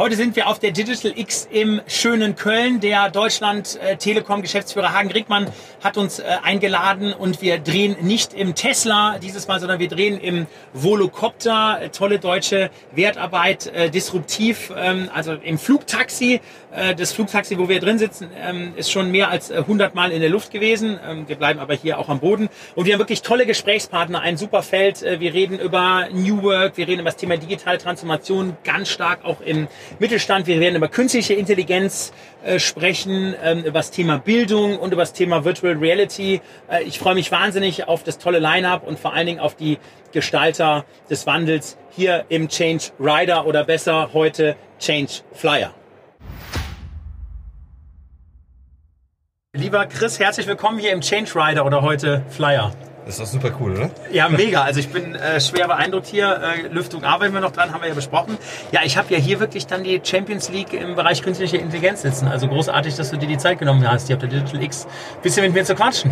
Heute sind wir auf der Digital X im schönen Köln. Der Deutschland äh, Telekom Geschäftsführer Hagen Rickmann hat uns äh, eingeladen und wir drehen nicht im Tesla dieses Mal, sondern wir drehen im Volocopter. Äh, tolle deutsche Wertarbeit, disruptiv, ähm, also im Flugtaxi. Das Flugtaxi, wo wir drin sitzen, ähm, ist schon mehr als 100 Mal in der Luft gewesen. Ähm, wir bleiben aber hier auch am Boden und wir haben wirklich tolle Gesprächspartner, ein super Feld. wir reden über New Work, wir reden über das Thema digitale Transformation, ganz stark auch im Mittelstand. Wir werden über künstliche Intelligenz äh, sprechen, ähm, über das Thema Bildung und über das Thema Virtual Reality. Äh, ich freue mich wahnsinnig auf das tolle Line-up und vor allen Dingen auf die Gestalter des Wandels hier im Change Rider oder besser heute Change Flyer. Lieber Chris, herzlich willkommen hier im Change Rider oder heute Flyer. Das ist doch super cool, oder? Ja, mega. Also ich bin äh, schwer beeindruckt hier. Äh, Lüftung arbeiten wir noch dran, haben wir ja besprochen. Ja, ich habe ja hier wirklich dann die Champions League im Bereich künstliche Intelligenz sitzen. Also großartig, dass du dir die Zeit genommen hast, hier auf der Digital X ein bisschen mit mir zu quatschen.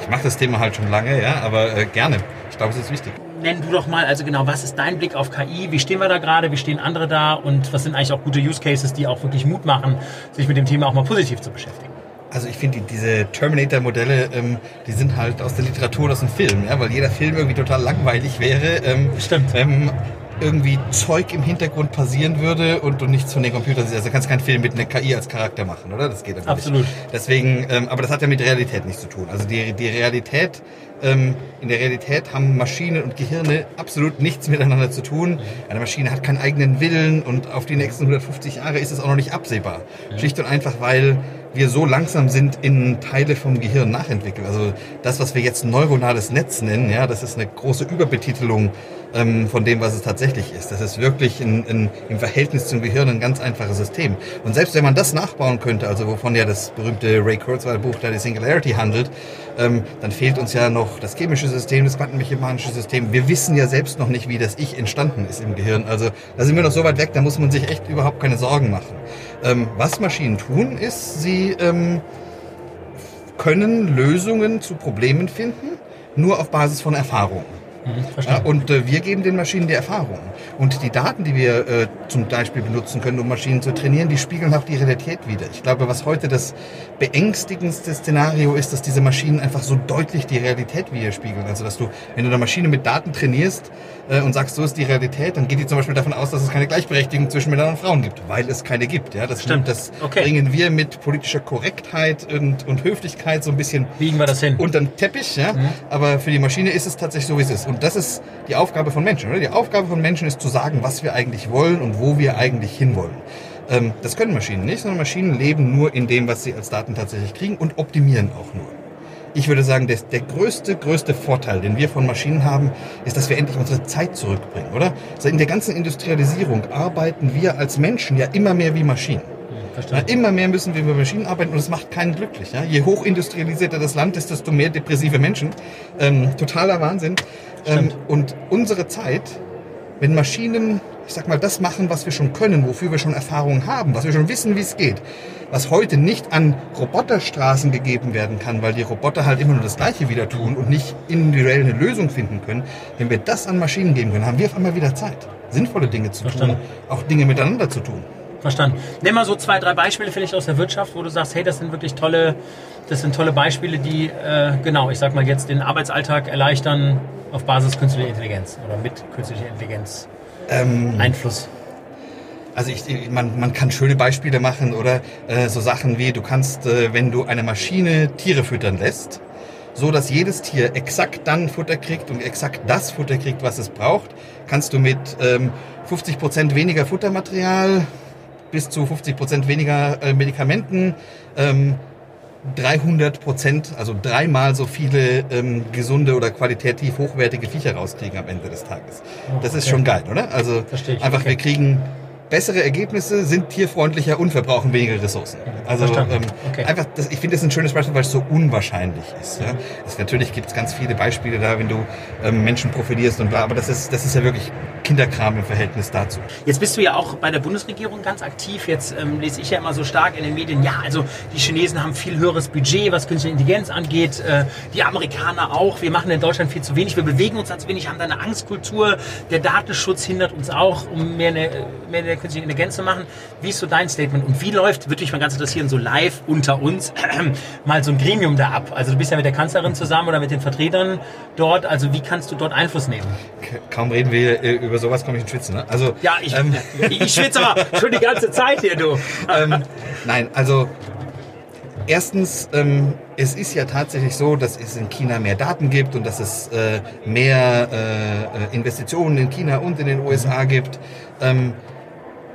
Ich mache das Thema halt schon lange, ja, aber äh, gerne. Ich glaube, es ist wichtig. Nenn du doch mal, also genau, was ist dein Blick auf KI? Wie stehen wir da gerade? Wie stehen andere da? Und was sind eigentlich auch gute Use Cases, die auch wirklich Mut machen, sich mit dem Thema auch mal positiv zu beschäftigen? Also ich finde, die, diese Terminator-Modelle, ähm, die sind halt aus der Literatur, aus dem Film, ja, weil jeder Film irgendwie total langweilig wäre. Ähm, Stimmt. Ähm, irgendwie Zeug im Hintergrund passieren würde und du nichts von den Computern siehst. Also du kannst keinen Film mit einer KI als Charakter machen, oder? Das geht Absolut. nicht. Deswegen, ähm, aber das hat ja mit Realität nichts zu tun. Also die, die Realität, ähm, in der Realität haben Maschinen und Gehirne absolut nichts miteinander zu tun. Eine Maschine hat keinen eigenen Willen und auf die nächsten 150 Jahre ist es auch noch nicht absehbar. Ja. Schlicht und einfach, weil wir so langsam sind in Teile vom Gehirn nachentwickelt. Also das, was wir jetzt neuronales Netz nennen, ja, das ist eine große Überbetitelung ähm, von dem, was es tatsächlich ist. Das ist wirklich in, in, im Verhältnis zum Gehirn ein ganz einfaches System. Und selbst wenn man das nachbauen könnte, also wovon ja das berühmte Ray Kurzweil Buch da die Singularity handelt, ähm, dann fehlt uns ja noch das chemische System, das quantenmechanische System. Wir wissen ja selbst noch nicht, wie das Ich entstanden ist im Gehirn. Also da sind wir noch so weit weg, da muss man sich echt überhaupt keine Sorgen machen. Ähm, was Maschinen tun, ist, sie ähm, können Lösungen zu Problemen finden, nur auf Basis von Erfahrung. Mhm, ja, und äh, wir geben den Maschinen die Erfahrung. Und die Daten, die wir äh, zum Beispiel benutzen können, um Maschinen zu trainieren, die spiegeln auch die Realität wieder. Ich glaube, was heute das beängstigendste Szenario ist, dass diese Maschinen einfach so deutlich die Realität widerspiegeln. Also, dass du, wenn du eine Maschine mit Daten trainierst, äh, und sagst, so ist die Realität, dann geht die zum Beispiel davon aus, dass es keine Gleichberechtigung zwischen Männern und Frauen gibt, weil es keine gibt. Ja, das stimmt. Das okay. bringen wir mit politischer Korrektheit und, und Höflichkeit so ein bisschen Biegen wir das hin. unter den Teppich. Ja? Mhm. Aber für die Maschine ist es tatsächlich so, wie es ist. Und das ist die Aufgabe von Menschen. Oder? Die Aufgabe von Menschen ist zu sagen, was wir eigentlich wollen und wo wir eigentlich hinwollen. Ähm, das können Maschinen nicht, sondern Maschinen leben nur in dem, was sie als Daten tatsächlich kriegen und optimieren auch nur. Ich würde sagen, der, der größte, größte Vorteil, den wir von Maschinen haben, ist, dass wir endlich unsere Zeit zurückbringen, oder? Also in der ganzen Industrialisierung arbeiten wir als Menschen ja immer mehr wie Maschinen. Ja, immer mehr müssen wir mit Maschinen arbeiten und es macht keinen glücklich. Ja? Je hochindustrialisierter das Land ist, desto mehr depressive Menschen. Ähm, totaler Wahnsinn. Ähm, und unsere Zeit, wenn Maschinen, ich sag mal, das machen, was wir schon können, wofür wir schon Erfahrungen haben, was wir schon wissen, wie es geht, was heute nicht an Roboterstraßen gegeben werden kann, weil die Roboter halt immer nur das Gleiche wieder tun und nicht individuell eine Lösung finden können. Wenn wir das an Maschinen geben können, haben wir auf einmal wieder Zeit, sinnvolle Dinge zu Verstanden. tun, auch Dinge miteinander zu tun. Verstanden. Nimm mal so zwei, drei Beispiele vielleicht aus der Wirtschaft, wo du sagst, hey, das sind wirklich tolle, das sind tolle Beispiele, die, äh, genau, ich sag mal jetzt den Arbeitsalltag erleichtern auf Basis künstlicher Intelligenz oder mit künstlicher Intelligenz ähm, Einfluss. Also ich, man, man kann schöne Beispiele machen oder äh, so Sachen wie, du kannst, äh, wenn du eine Maschine Tiere füttern lässt, so dass jedes Tier exakt dann Futter kriegt und exakt das Futter kriegt, was es braucht, kannst du mit ähm, 50 Prozent weniger Futtermaterial bis zu 50 Prozent weniger äh, Medikamenten ähm, 300 Prozent, also dreimal so viele ähm, gesunde oder qualitativ hochwertige Viecher rauskriegen am Ende des Tages. Oh, das ist schon geil, oder? Also einfach, okay. wir kriegen bessere Ergebnisse, sind tierfreundlicher und verbrauchen weniger Ressourcen. Also ähm, okay. einfach, das, ich finde das ein schönes Beispiel, weil es so unwahrscheinlich ist. Ja? Das, natürlich gibt es ganz viele Beispiele da, wenn du ähm, Menschen profilierst und bla, aber das ist, das ist ja wirklich Kinderkram im Verhältnis dazu. Jetzt bist du ja auch bei der Bundesregierung ganz aktiv. Jetzt ähm, lese ich ja immer so stark in den Medien, ja, also die Chinesen haben viel höheres Budget, was künstliche Intelligenz angeht, äh, die Amerikaner auch. Wir machen in Deutschland viel zu wenig, wir bewegen uns zu wenig, haben da eine Angstkultur. Der Datenschutz hindert uns auch, um mehr eine, mehr eine künstliche Intelligenz zu machen. Wie ist so dein Statement und wie läuft, würde mich mal ganz interessieren, so live unter uns äh, mal so ein Gremium da ab? Also du bist ja mit der Kanzlerin zusammen oder mit den Vertretern dort, also wie kannst du dort Einfluss nehmen? Kaum reden wir äh, über sowas, komme ich in Schwitzen. Ne? Also, ja, ich, ähm, ich schwitze aber schon die ganze Zeit hier, du. ähm, nein, also Erstens, ähm, es ist ja tatsächlich so, dass es in China mehr Daten gibt und dass es äh, mehr äh, Investitionen in China und in den USA gibt. Ähm,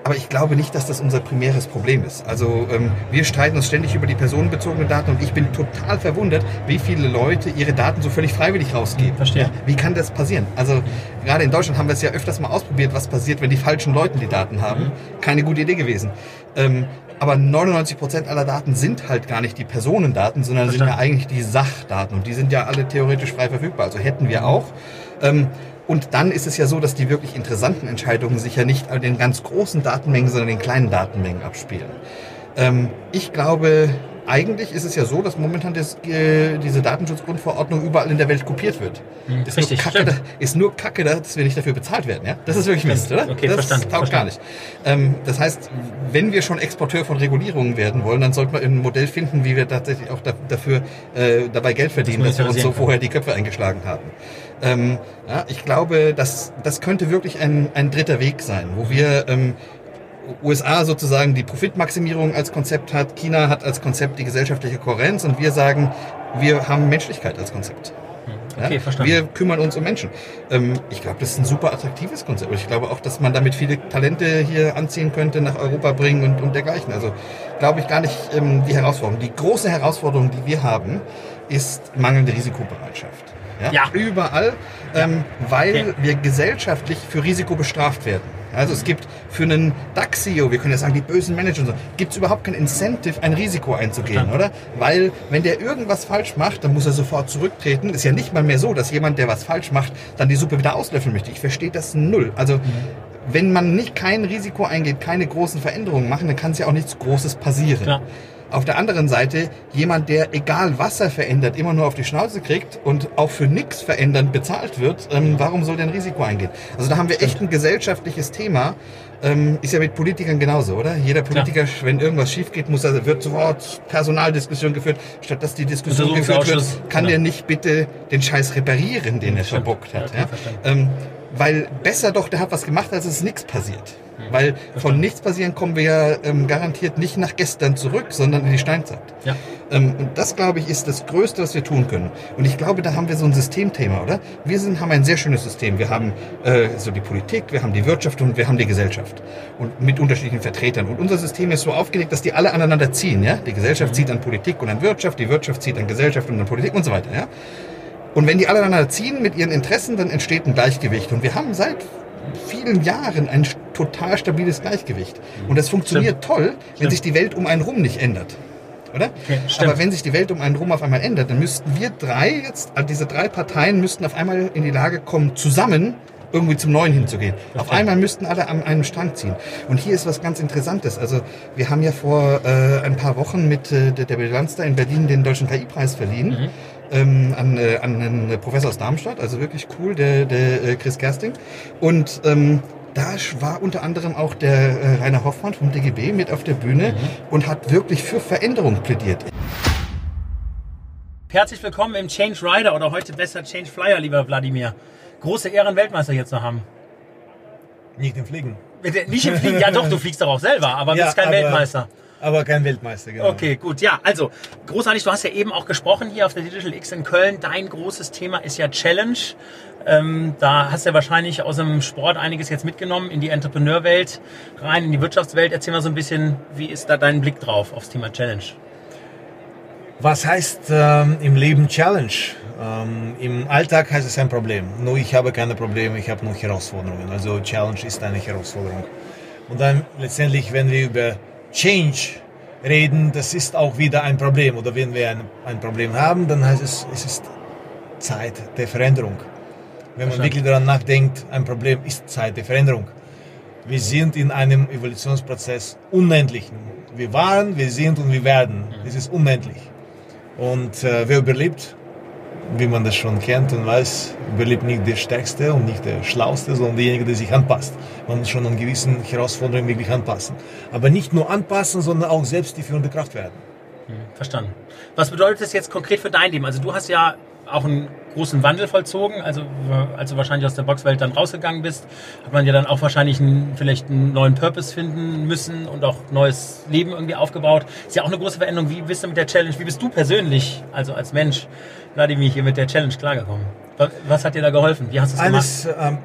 aber ich glaube nicht, dass das unser primäres Problem ist. Also ähm, wir streiten uns ständig über die personenbezogenen Daten und ich bin total verwundert, wie viele Leute ihre Daten so völlig freiwillig rausgeben. Verstehe. Wie kann das passieren? Also gerade in Deutschland haben wir es ja öfters mal ausprobiert, was passiert, wenn die falschen Leute die Daten haben. Mhm. Keine gute Idee gewesen. Ähm, aber 99 Prozent aller Daten sind halt gar nicht die Personendaten, sondern Verstanden. sind ja eigentlich die Sachdaten und die sind ja alle theoretisch frei verfügbar. Also hätten wir auch. Ähm, und dann ist es ja so, dass die wirklich interessanten Entscheidungen sich ja nicht an den ganz großen Datenmengen, sondern den kleinen Datenmengen abspielen. Ähm, ich glaube, eigentlich ist es ja so, dass momentan das, äh, diese Datenschutzgrundverordnung überall in der Welt kopiert wird. Mhm, ist, richtig, nur Kacke, da, ist nur Kacke, dass wir nicht dafür bezahlt werden. Ja? Das ist wirklich Mist, oder? Okay, das verstanden. taugt verstanden. gar nicht. Ähm, das heißt, wenn wir schon Exporteur von Regulierungen werden wollen, dann sollten wir ein Modell finden, wie wir tatsächlich auch da, dafür äh, dabei Geld verdienen, dass wir uns so vorher die Köpfe eingeschlagen haben. Ähm, ja, ich glaube, das, das könnte wirklich ein, ein dritter Weg sein, wo wir ähm, USA sozusagen die Profitmaximierung als Konzept hat, China hat als Konzept die gesellschaftliche Kohärenz und wir sagen, wir haben Menschlichkeit als Konzept. Okay, verstanden. Wir kümmern uns um Menschen. Ähm, ich glaube, das ist ein super attraktives Konzept. Ich glaube auch, dass man damit viele Talente hier anziehen könnte, nach Europa bringen und, und dergleichen. Also glaube ich gar nicht ähm, die Herausforderung. Die große Herausforderung, die wir haben, ist mangelnde Risikobereitschaft. Ja? ja. Überall, ähm, weil okay. wir gesellschaftlich für Risiko bestraft werden. Also es gibt für einen DAX-CEO, wir können ja sagen, die bösen Manager und so, gibt es überhaupt kein Incentive, ein Risiko einzugehen, oder? Weil wenn der irgendwas falsch macht, dann muss er sofort zurücktreten. Ist ja nicht mal mehr so, dass jemand, der was falsch macht, dann die Suppe wieder auslöffeln möchte. Ich verstehe das null. Also mhm. wenn man nicht kein Risiko eingeht, keine großen Veränderungen machen, dann kann es ja auch nichts Großes passieren. Klar. Auf der anderen Seite jemand, der egal was er verändert, immer nur auf die Schnauze kriegt und auch für nichts verändern bezahlt wird, ähm, warum soll der ein Risiko eingehen? Also da haben wir echt ein gesellschaftliches Thema. Ähm, ist ja mit Politikern genauso, oder? Jeder Politiker, ja. wenn irgendwas schief geht, muss er, wird sofort Personaldiskussion geführt. Statt dass die Diskussion geführt wird, kann genau. der nicht bitte den Scheiß reparieren, den er verbockt hat. Ja, ja? weil besser doch, der hat was gemacht, als es nichts passiert. Weil von nichts passieren kommen wir ja ähm, garantiert nicht nach gestern zurück, sondern in die Steinzeit. Ja. Ähm, und das, glaube ich, ist das Größte, was wir tun können. Und ich glaube, da haben wir so ein Systemthema, oder? Wir sind, haben ein sehr schönes System. Wir haben äh, so die Politik, wir haben die Wirtschaft und wir haben die Gesellschaft. Und mit unterschiedlichen Vertretern. Und unser System ist so aufgelegt, dass die alle aneinander ziehen. Ja? Die Gesellschaft mhm. zieht an Politik und an Wirtschaft, die Wirtschaft zieht an Gesellschaft und an Politik und so weiter. Ja? Und wenn die alle aneinander ziehen mit ihren Interessen, dann entsteht ein Gleichgewicht. Und wir haben seit vielen Jahren ein total stabiles Gleichgewicht. Und das funktioniert Stimmt. toll, wenn Stimmt. sich die Welt um einen rum nicht ändert. Oder? Okay, Aber wenn sich die Welt um einen rum auf einmal ändert, dann müssten wir drei jetzt, also diese drei Parteien müssten auf einmal in die Lage kommen, zusammen irgendwie zum Neuen hinzugehen. Okay. Auf einmal müssten alle an einem Strang ziehen. Und hier ist was ganz Interessantes. Also wir haben ja vor äh, ein paar Wochen mit äh, der Bilanz da in Berlin den Deutschen KI-Preis verliehen. Mhm. Ähm, an, äh, an einen Professor aus Darmstadt, also wirklich cool, der, der äh, Chris Gersting. Und ähm, da war unter anderem auch der äh, Rainer Hoffmann vom DGB mit auf der Bühne mhm. und hat wirklich für Veränderung plädiert. Herzlich willkommen im Change Rider oder heute besser Change Flyer, lieber Wladimir. Große Ehren, Weltmeister hier zu haben. Nicht im Fliegen. Nicht im Fliegen, ja doch, du fliegst doch auch selber, aber ja, bist kein aber, Weltmeister. Aber kein Weltmeister, genau. Okay, gut. Ja, also großartig, du hast ja eben auch gesprochen hier auf der Digital X in Köln. Dein großes Thema ist ja Challenge. Ähm, da hast du ja wahrscheinlich aus dem Sport einiges jetzt mitgenommen in die Entrepreneurwelt rein, in die Wirtschaftswelt. Erzähl mal so ein bisschen, wie ist da dein Blick drauf aufs Thema Challenge? Was heißt ähm, im Leben Challenge? Ähm, Im Alltag heißt es ein Problem. Nur ich habe keine Probleme, ich habe nur Herausforderungen. Also Challenge ist eine Herausforderung. Und dann letztendlich, wenn wir über Change reden, das ist auch wieder ein Problem. Oder wenn wir ein, ein Problem haben, dann heißt es, es ist Zeit der Veränderung. Wenn man wirklich daran nachdenkt, ein Problem ist Zeit der Veränderung. Wir sind in einem Evolutionsprozess unendlichen. Wir waren, wir sind und wir werden. Es ist unendlich. Und äh, wer überlebt, wie man das schon kennt und weiß, überlebt nicht der Stärkste und nicht der Schlauste, sondern derjenige, der sich anpasst. Man muss schon an gewissen Herausforderungen wirklich anpassen. Aber nicht nur anpassen, sondern auch selbst die führende Kraft werden. Verstanden. Was bedeutet das jetzt konkret für dein Leben? Also du hast ja auch einen großen Wandel vollzogen. Also als du wahrscheinlich aus der Boxwelt dann rausgegangen bist, hat man ja dann auch wahrscheinlich einen, vielleicht einen neuen Purpose finden müssen und auch neues Leben irgendwie aufgebaut. Ist ja auch eine große Veränderung. Wie bist du mit der Challenge, wie bist du persönlich, also als Mensch, Vladimir, hier mit der Challenge klargekommen? Was hat dir da geholfen? Wie hast du es gemacht? Alles, ähm,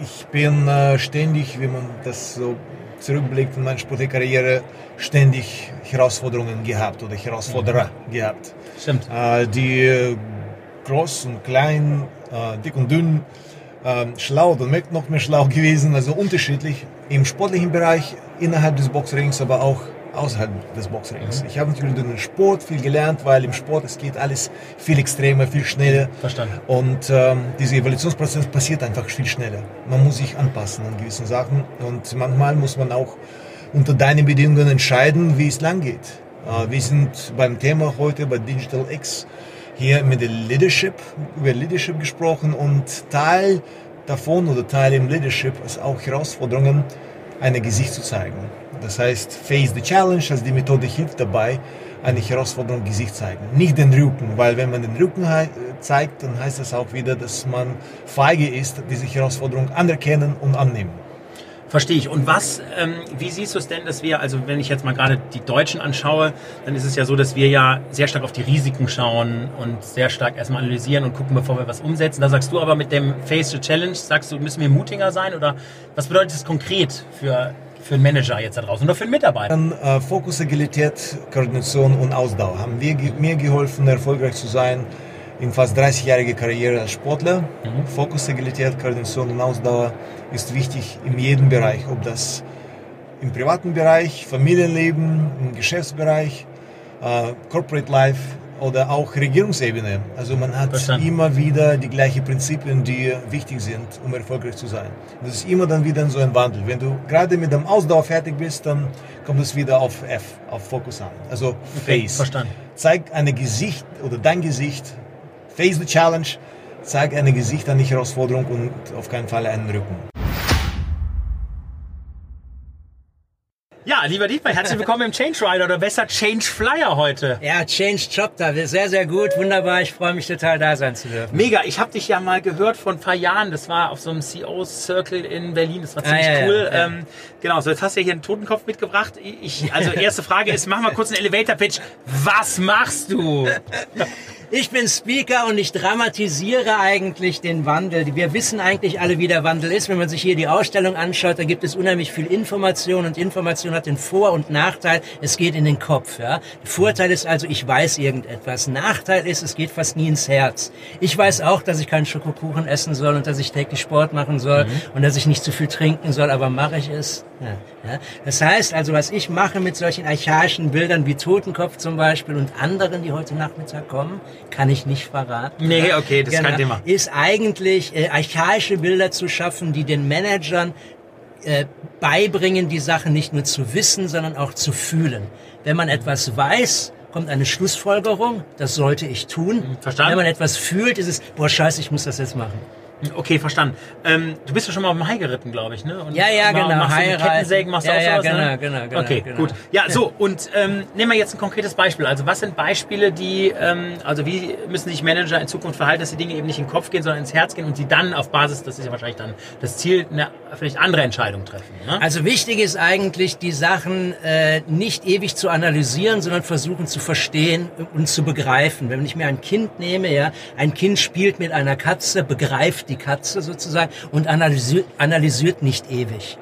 ich bin äh, ständig, wie man das so zurückblickt in meine sportliche Karriere, ständig Herausforderungen gehabt oder Herausforderer gehabt. Stimmt. Äh, die äh, groß und klein, äh, dick und dünn, äh, schlau oder noch mehr schlau gewesen, also unterschiedlich im sportlichen Bereich innerhalb des Boxrings, aber auch außerhalb des Boxrings. Ich habe natürlich durch den Sport viel gelernt, weil im Sport es geht alles viel extremer, viel schneller. Verstanden. Und ähm, dieser Evolutionsprozess passiert einfach viel schneller. Man muss sich anpassen an gewissen Sachen und manchmal muss man auch unter deinen Bedingungen entscheiden, wie es lang geht. Äh, wir sind beim Thema heute bei Digital X hier mit der Leadership, über Leadership gesprochen und Teil davon oder Teil im Leadership ist auch Herausforderungen, ein Gesicht zu zeigen. Das heißt, Face the Challenge, also die Methode hilft dabei, eine Herausforderung Gesicht zeigen. Nicht den Rücken, weil wenn man den Rücken zeigt, dann heißt das auch wieder, dass man feige ist, diese Herausforderung anerkennen und annehmen. Verstehe ich. Und was, ähm, wie siehst du es denn, dass wir, also wenn ich jetzt mal gerade die Deutschen anschaue, dann ist es ja so, dass wir ja sehr stark auf die Risiken schauen und sehr stark erstmal analysieren und gucken, bevor wir was umsetzen. Da sagst du aber mit dem Face the Challenge, sagst du, müssen wir mutiger sein oder was bedeutet das konkret für, für einen Manager jetzt da draußen oder für einen Mitarbeiter? Dann äh, Fokus, Agilität, Koordination und Ausdauer haben wir, mir geholfen, erfolgreich zu sein in fast 30-jähriger Karriere als Sportler. Mhm. Fokus, Agilität, Koordination und Ausdauer ist wichtig in jedem Bereich, ob das im privaten Bereich, Familienleben, im Geschäftsbereich, äh, Corporate Life oder auch Regierungsebene. Also man hat Verstanden. immer wieder die gleichen Prinzipien, die wichtig sind, um erfolgreich zu sein. Und das ist immer dann wieder so ein Wandel. Wenn du gerade mit dem Ausdauer fertig bist, dann kommt es wieder auf F, auf Fokus an. Also okay, Face. Verstanden. Zeig ein Gesicht oder dein Gesicht Face the Challenge, zeig ein Gesicht an die Herausforderung und auf keinen Fall einen Rücken. Ja, lieber Dietmar, herzlich willkommen im Change Rider oder besser Change Flyer heute. Ja, Change da, sehr, sehr gut, wunderbar. Ich freue mich total da sein zu dürfen. Mega, ich habe dich ja mal gehört vor ein paar Jahren. Das war auf so einem CEO Circle in Berlin. Das war ziemlich ah, ja, cool. Ja, ja. Ähm, genau, so jetzt hast du ja hier einen Totenkopf mitgebracht. Ich, also erste Frage ist, mach mal kurz einen Elevator Pitch. Was machst du? Ich bin Speaker und ich dramatisiere eigentlich den Wandel. Wir wissen eigentlich alle, wie der Wandel ist. Wenn man sich hier die Ausstellung anschaut, da gibt es unheimlich viel Information und Information hat den Vor- und Nachteil. Es geht in den Kopf. Ja? Vorteil ist also, ich weiß irgendetwas. Nachteil ist, es geht fast nie ins Herz. Ich weiß auch, dass ich keinen Schokokuchen essen soll und dass ich täglich Sport machen soll mhm. und dass ich nicht zu viel trinken soll, aber mache ich es. Ja, ja. Das heißt also, was ich mache mit solchen archaischen Bildern wie Totenkopf zum Beispiel und anderen, die heute Nachmittag kommen, kann ich nicht verraten. Nee, okay, das genau, ist kein genau. Thema. Ist eigentlich äh, archaische Bilder zu schaffen, die den Managern äh, beibringen, die Sache nicht nur zu wissen, sondern auch zu fühlen. Wenn man etwas weiß, kommt eine Schlussfolgerung, das sollte ich tun. Verstanden. Wenn man etwas fühlt, ist es, boah, scheiße, ich muss das jetzt machen. Okay, verstanden. Ähm, du bist ja schon mal auf dem Hai geritten, glaube ich, ne? Und ja, ja, genau. Machst Hai du Kettensägen, machst ja, du auch ja, sowas, genau, ne? genau, genau. Okay, genau. gut. Ja, so, und ähm, nehmen wir jetzt ein konkretes Beispiel. Also was sind Beispiele, die, ähm, also wie müssen sich Manager in Zukunft verhalten, dass die Dinge eben nicht in den Kopf gehen, sondern ins Herz gehen und sie dann auf Basis, das ist ja wahrscheinlich dann das Ziel, eine vielleicht andere Entscheidung treffen. Ne? Also wichtig ist eigentlich, die Sachen äh, nicht ewig zu analysieren, sondern versuchen zu verstehen und zu begreifen. Wenn ich mir ein Kind nehme, ja, ein Kind spielt mit einer Katze, begreift die Katze sozusagen sozusagen und analysiert, analysiert nicht ewig.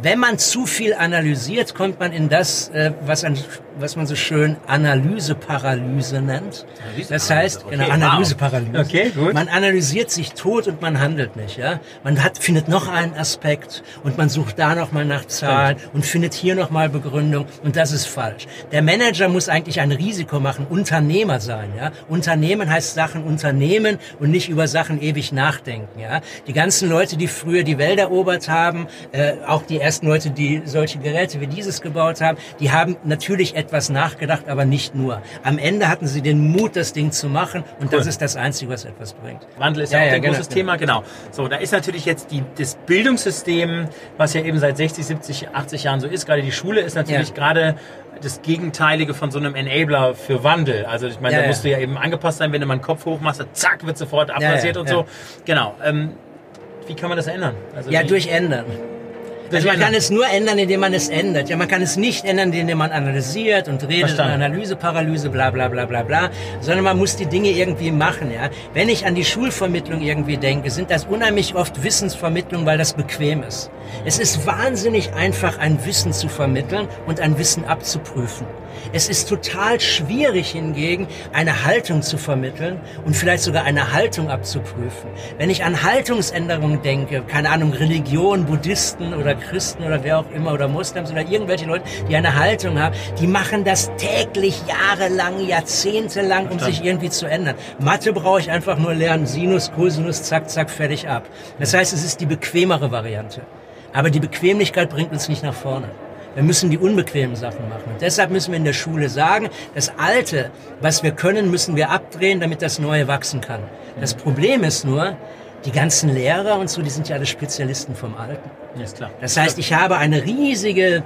Wenn man zu viel analysiert, kommt man in das, äh, was ein was man so schön Analyseparalyse nennt. Das heißt, Okay, genau, wow. Analyseparalyse. Okay, gut. Man analysiert sich tot und man handelt nicht. Ja? Man hat, findet noch einen Aspekt und man sucht da nochmal nach Zahlen und findet hier nochmal Begründung und das ist falsch. Der Manager muss eigentlich ein Risiko machen, Unternehmer sein. Ja? Unternehmen heißt Sachen unternehmen und nicht über Sachen ewig nachdenken. Ja? Die ganzen Leute, die früher die Welt erobert haben, äh, auch die ersten Leute, die solche Geräte wie dieses gebaut haben, die haben natürlich etwas nachgedacht, aber nicht nur. Am Ende hatten sie den Mut, das Ding zu machen und das ist das Einzige, was etwas bringt. Wandel ist ja, Ja, auch ja, ein genau, großes genau. Thema, genau. So, da ist natürlich jetzt die, das Bildungssystem, was ja eben seit 60, 70, 80 Jahren so ist, gerade die Schule ist natürlich Ja. gerade das Gegenteilige von so einem Enabler für Wandel. Also ich meine, Ja, da musst du ja eben angepasst sein, wenn du mal einen Kopf hoch machst, zack, wird sofort abrasiert und so. Genau. Ähm, wie kann man das ändern? Also Ja, durch Ändern. Also man kann es nur ändern, indem man es ändert. Ja, man kann es nicht ändern, indem man analysiert und redet, Verstanden. Analyseparalyse, bla bla bla bla bla, sondern man muss die Dinge irgendwie machen. Ja, wenn ich an die Schulvermittlung irgendwie denke, sind das unheimlich oft Wissensvermittlung, weil das bequem ist. Es ist wahnsinnig einfach, ein Wissen zu vermitteln und ein Wissen abzuprüfen. Es ist total schwierig hingegen, eine Haltung zu vermitteln und vielleicht sogar eine Haltung abzuprüfen. Wenn ich an Haltungsänderungen denke, keine Ahnung, Religion, Buddhisten oder Christen oder wer auch immer oder Moslems oder irgendwelche Leute, die eine Haltung haben, die machen das täglich, jahrelang, jahrzehntelang, um sich irgendwie zu ändern. Mathe brauche ich einfach nur lernen, Sinus, Cosinus, zack, zack, fertig ab. Das heißt, es ist die bequemere Variante. Aber die Bequemlichkeit bringt uns nicht nach vorne. Wir müssen die unbequemen Sachen machen. Und deshalb müssen wir in der Schule sagen, das Alte, was wir können, müssen wir abdrehen, damit das Neue wachsen kann. Das Problem ist nur, die ganzen Lehrer und so, die sind ja alle Spezialisten vom Alten. Ja, ist klar. Das heißt, ich habe eine riesige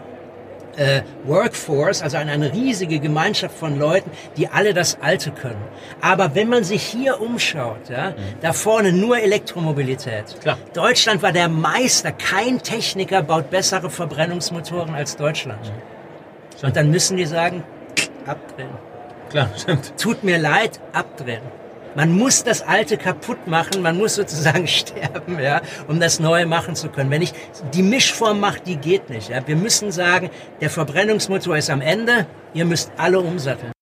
äh, Workforce, also eine, eine riesige Gemeinschaft von Leuten, die alle das Alte können. Aber wenn man sich hier umschaut, ja, da vorne nur Elektromobilität. Klar. Deutschland war der Meister. Kein Techniker baut bessere Verbrennungsmotoren als Deutschland. Und dann müssen die sagen, abdrehen. Klar, stimmt. Tut mir leid, abdrehen. Man muss das Alte kaputt machen, man muss sozusagen sterben, ja, um das Neue machen zu können. Wenn ich die Mischform mache, die geht nicht. Ja. Wir müssen sagen, der Verbrennungsmotor ist am Ende, ihr müsst alle umsatteln.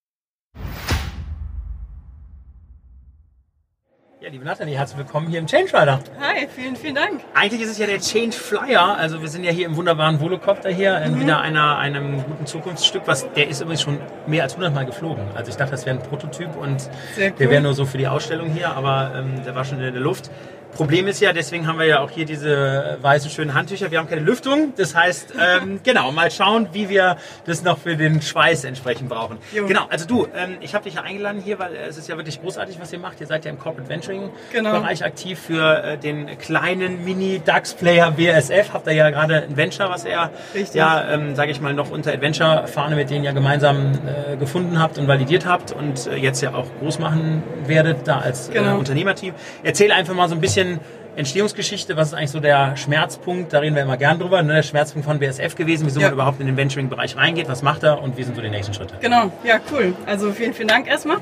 Liebe Nathalie, herzlich willkommen hier im Change Rider. Hi, vielen, vielen Dank. Eigentlich ist es ja der Change Flyer. Also wir sind ja hier im wunderbaren Volocopter hier, Mhm. in wieder einer, einem guten Zukunftsstück. Was, der ist übrigens schon mehr als 100 Mal geflogen. Also ich dachte, das wäre ein Prototyp und Sehr der cool. wäre nur so für die Ausstellung hier, aber ähm, der war schon in der Luft. Problem ist ja, deswegen haben wir ja auch hier diese weißen schönen Handtücher. Wir haben keine Lüftung. Das heißt, ähm, genau, mal schauen, wie wir das noch für den Schweiß entsprechend brauchen. Jo. Genau, also du, ähm, ich habe dich ja eingeladen hier, weil äh, es ist ja wirklich großartig, was ihr macht. Ihr seid ja im Corporate Venturing Genau. Bereich aktiv für äh, den kleinen Mini-DAX-Player BSF. Habt ihr ja gerade ein Venture, was ihr Richtig. ja, ähm, sage ich mal, noch unter Adventure-Fahne mit denen ja gemeinsam äh, gefunden habt und validiert habt und äh, jetzt ja auch groß machen werdet, da als äh, Genau. Unternehmerteam. Erzähl einfach mal so ein bisschen Entstehungsgeschichte, was ist eigentlich so der Schmerzpunkt, da reden wir immer gern drüber, ne? der Schmerzpunkt von BSF gewesen, wieso Ja. man überhaupt in den Venturing-Bereich reingeht, was macht er und wie sind so die nächsten Schritte? Genau, ja, cool. Also vielen, vielen Dank erstmal.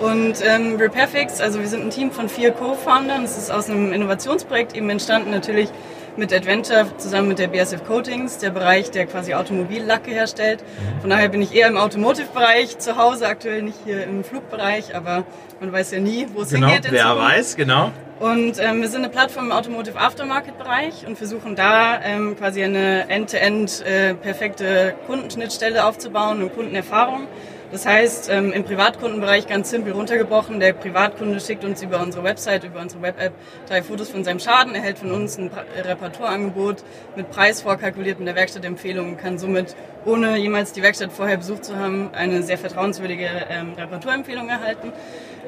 Und ähm, Repairfix, also wir sind ein Team von vier Co-Foundern. Es ist aus einem Innovationsprojekt eben entstanden, natürlich mit Adventure zusammen mit der BSF Coatings, der Bereich, der quasi Automobillacke herstellt. Von daher bin ich eher im Automotive-Bereich zu Hause, aktuell nicht hier im Flugbereich, aber man weiß ja nie, wo es Genau, hingeht. in wer Zukunft. weiß, genau. Und ähm, wir sind eine Plattform im Automotive Aftermarket-Bereich und versuchen da ähm, quasi eine end-to-end äh, perfekte Kundenschnittstelle aufzubauen und Kundenerfahrung. Das heißt, ähm, im Privatkundenbereich ganz simpel runtergebrochen, der Privatkunde schickt uns über unsere Website, über unsere Web-App drei Fotos von seinem Schaden, erhält von uns ein Pra- Reparaturangebot mit Preis vorkalkuliert mit der Werkstattempfehlung und kann somit, ohne jemals die Werkstatt vorher besucht zu haben, eine sehr vertrauenswürdige ähm, Reparaturempfehlung erhalten.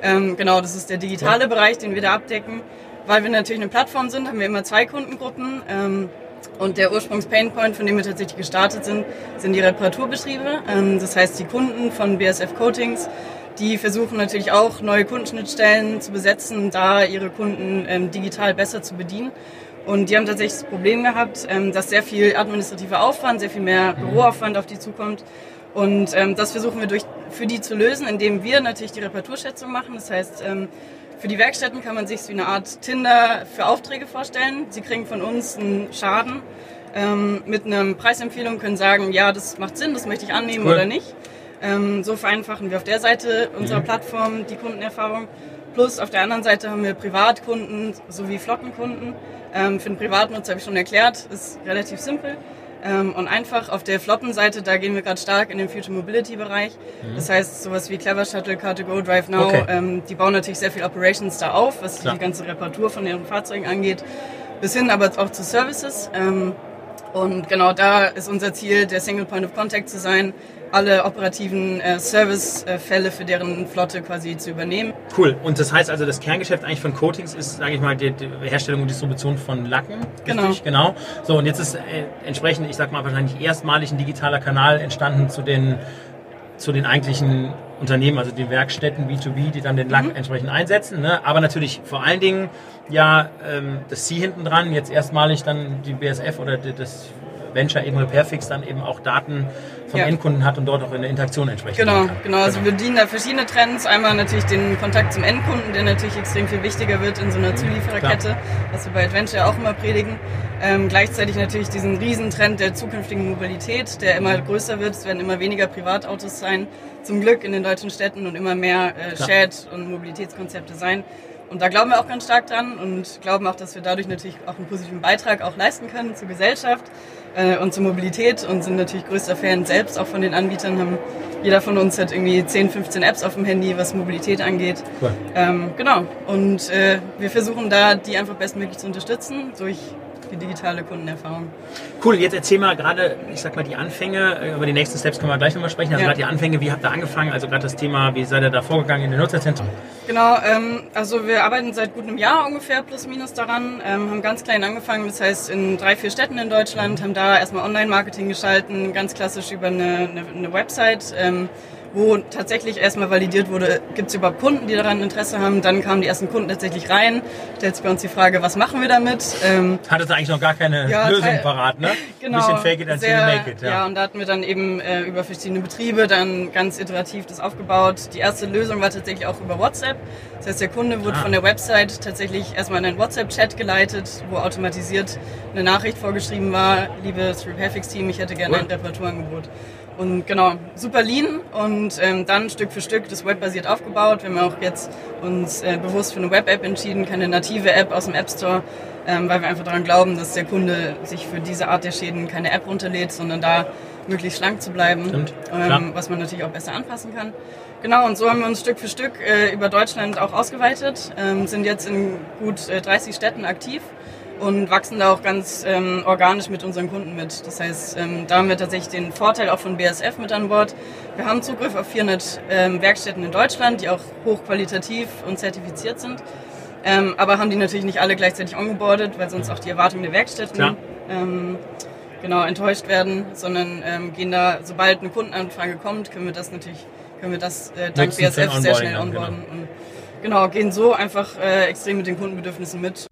Ähm, genau, das ist der digitale Bereich, den wir da abdecken. Weil wir natürlich eine Plattform sind, haben wir immer zwei Kundengruppen. Und der Ursprungs-Painpoint, von dem wir tatsächlich gestartet sind, sind die Reparaturbetriebe. Ähm, das heißt, die Kunden von BSF Coatings, die versuchen natürlich auch neue Kundenschnittstellen zu besetzen, da ihre Kunden ähm, digital besser zu bedienen. Und die haben tatsächlich das Problem gehabt, ähm, dass sehr viel administrativer Aufwand, sehr viel mehr Büroaufwand auf die zukommt. Und das versuchen wir durch, für die zu lösen, indem wir natürlich die Reparaturschätzung machen. Das heißt, für die Werkstätten kann man sich wie eine Art Tinder für Aufträge vorstellen. Sie kriegen von uns einen Schaden ähm, mit einer Preisempfehlung, können sagen, ja, das macht Sinn, das möchte ich annehmen Cool. oder nicht. Ähm, so vereinfachen wir auf der Seite unserer Plattform die Kundenerfahrung. Plus auf der anderen Seite haben wir Privatkunden sowie Flottenkunden. Ähm, für den Privatnutzer habe ich schon erklärt, ist relativ simpel. Ähm, und einfach auf der Flottenseite, da gehen wir gerade stark in den Future Mobility Bereich. Das heißt, sowas wie Clever Shuttle, Car2Go, Drive Now, Okay. ähm, die bauen natürlich sehr viel Operations da auf, was Klar. die ganze Reparatur von ihren Fahrzeugen angeht, bis hin aber auch zu Services. Ähm, und genau da ist unser Ziel, der Single Point of Contact zu sein, alle operativen äh, Servicefälle für deren Flotte quasi zu übernehmen. Cool. Und das heißt also, das Kerngeschäft eigentlich von Coatings ist, sage ich mal, die, die Herstellung und Distribution von Lacken. Genau. Richtig? Genau. So, und jetzt ist äh, entsprechend, ich sag mal, wahrscheinlich erstmalig ein digitaler Kanal entstanden zu den, zu den eigentlichen Unternehmen, also den Werkstätten B2B, die dann den Lack entsprechend einsetzen. Ne? Aber natürlich vor allen Dingen ja ähm, das C hinten dran, jetzt erstmalig dann die BSF oder das Venture eben Repairfix dann eben auch Daten vom Ja. Endkunden hat und dort auch in der Interaktion entsprechend Genau, kann. genau. Also wir bedienen da verschiedene Trends. Einmal natürlich den Kontakt zum Endkunden, der natürlich extrem viel wichtiger wird in so einer Zuliefererkette, was wir bei Adventure auch immer predigen. Ähm, gleichzeitig natürlich diesen Riesentrend der zukünftigen Mobilität, der immer größer wird. Es werden immer weniger Privatautos sein, zum Glück in den deutschen Städten und immer mehr äh. Shared- und Mobilitätskonzepte sein. Und da glauben wir auch ganz stark dran und glauben auch, dass wir dadurch natürlich auch einen positiven Beitrag auch leisten können zur Gesellschaft äh, und zur Mobilität und sind natürlich größter Fan selbst auch von den Anbietern. Haben, jeder von uns hat irgendwie 10, 15 Apps auf dem Handy, was Mobilität angeht. Cool. Ähm, genau. Und äh, wir versuchen da, die einfach bestmöglich zu unterstützen durch die digitale Kundenerfahrung. Cool, jetzt erzähl mal gerade, ich sag mal, die Anfänge, über die nächsten Steps können wir gleich nochmal sprechen. Also Ja. gerade die Anfänge, wie habt ihr angefangen? Also gerade das Thema, wie seid ihr da vorgegangen in den Nutzerzentren? Genau, ähm, also wir arbeiten seit gut einem Jahr ungefähr plus minus daran, ähm, haben ganz klein angefangen, das heißt in drei, vier Städten in Deutschland, haben da erstmal Online-Marketing geschalten, ganz klassisch über eine, eine, eine Website, ähm, wo tatsächlich erstmal validiert wurde, gibt es überhaupt Kunden, die daran Interesse haben. Dann kamen die ersten Kunden tatsächlich rein, stellt sich bei uns die Frage, was machen wir damit? Ähm, Hattet ihr eigentlich noch gar keine Ja, Lösung parat, ne? Genau. Ein bisschen fake it until sehr, you make it. Ja. Ja. und da hatten wir dann eben äh, über verschiedene Betriebe dann ganz iterativ das aufgebaut. Die erste Lösung war tatsächlich auch über WhatsApp. Das heißt, der Kunde wurde Ah. von der Website tatsächlich erstmal in einen WhatsApp-Chat geleitet, wo automatisiert eine Nachricht vorgeschrieben war, liebes Repairfix-Team, ich hätte gerne Cool. ein Reparaturangebot. Und genau, super lean und ähm, dann Stück für Stück das webbasiert aufgebaut. Wir haben auch jetzt uns äh, bewusst für eine Web-App entschieden, keine native App aus dem App Store, ähm, weil wir einfach daran glauben, dass der Kunde sich für diese Art der Schäden keine App runterlädt, sondern da möglichst schlank zu bleiben, Stimmt, ähm, was man natürlich auch besser anpassen kann. Genau, und so haben wir uns Stück für Stück äh, über Deutschland auch ausgeweitet, ähm, sind jetzt in gut äh, 30 Städten aktiv und wachsen da auch ganz ähm, organisch mit unseren Kunden mit. Das heißt, ähm, da haben wir tatsächlich den Vorteil auch von BSF mit an Bord. Wir haben Zugriff auf 400 ähm, Werkstätten in Deutschland, die auch hochqualitativ und zertifiziert sind. Ähm, aber haben die natürlich nicht alle gleichzeitig ongeboardet, weil sonst auch die Erwartungen der Werkstätten ähm, genau enttäuscht werden, sondern ähm, gehen da, sobald eine Kundenanfrage kommt, können wir das natürlich, können wir das äh, dank BSF sehr schnell dann, onboarden. Und genau, gehen so einfach äh, extrem mit den Kundenbedürfnissen mit.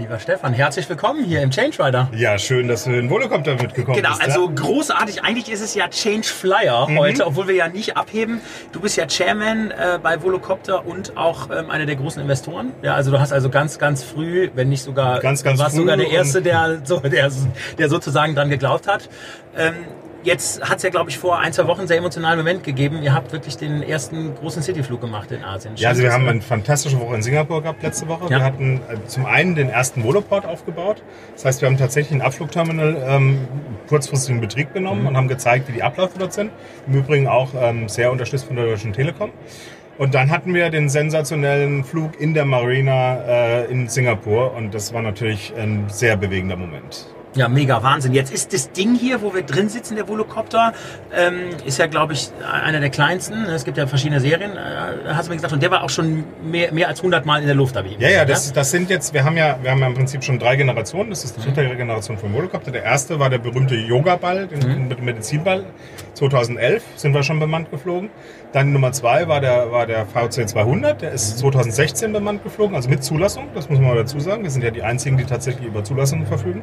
Lieber Stefan, herzlich willkommen hier im Change Rider. Ja, schön, dass du in Volocopter mitgekommen Genau, bist. also ja? großartig. Eigentlich ist es ja Change Flyer Mhm. heute, obwohl wir ja nicht abheben. Du bist ja Chairman äh, bei Volocopter und auch ähm, einer der großen Investoren. Ja, also du hast also ganz, ganz früh, wenn nicht sogar, Ganz, ganz warst früh sogar der Erste, der, so, der, der sozusagen dran geglaubt hat. Ähm, Jetzt hat es ja, glaube ich, vor ein, zwei Wochen einen sehr emotionalen Moment gegeben. Ihr habt wirklich den ersten großen Cityflug gemacht in Asien. Ja, also wir haben eine fantastische Woche in Singapur gehabt letzte Woche. Ja. Wir hatten äh, zum einen den ersten Voloport aufgebaut. Das heißt, wir haben tatsächlich ein Abflugterminal ähm, kurzfristig in Betrieb genommen und haben gezeigt, wie die Abläufe dort sind. Im Übrigen auch ähm, sehr unterstützt von der Deutschen Telekom. Und dann hatten wir den sensationellen Flug in der Marina äh, in Singapur und das war natürlich ein sehr bewegender Moment. Ja, mega Wahnsinn. Jetzt ist das Ding hier, wo wir drin sitzen, der Volocopter, ähm, ist ja, glaube ich, einer der kleinsten. Es gibt ja verschiedene Serien, äh, hast du mir gesagt. Und der war auch schon mehr, mehr als 100 Mal in der Luft. hab ich Ja, ja, gesagt, das, das sind jetzt, wir haben ja, wir haben ja im Prinzip schon drei Generationen. Das ist die dritte Generation vom Volocopter. Der erste war der berühmte Yoga-Ball, den mit dem Medizinball. 2011 sind wir schon bemannt geflogen. Dann Nummer zwei war der, war der VC 200. Der ist 2016 bemannt geflogen, also mit Zulassung. Das muss man mal dazu sagen. Wir sind ja die einzigen, die tatsächlich über Zulassungen verfügen.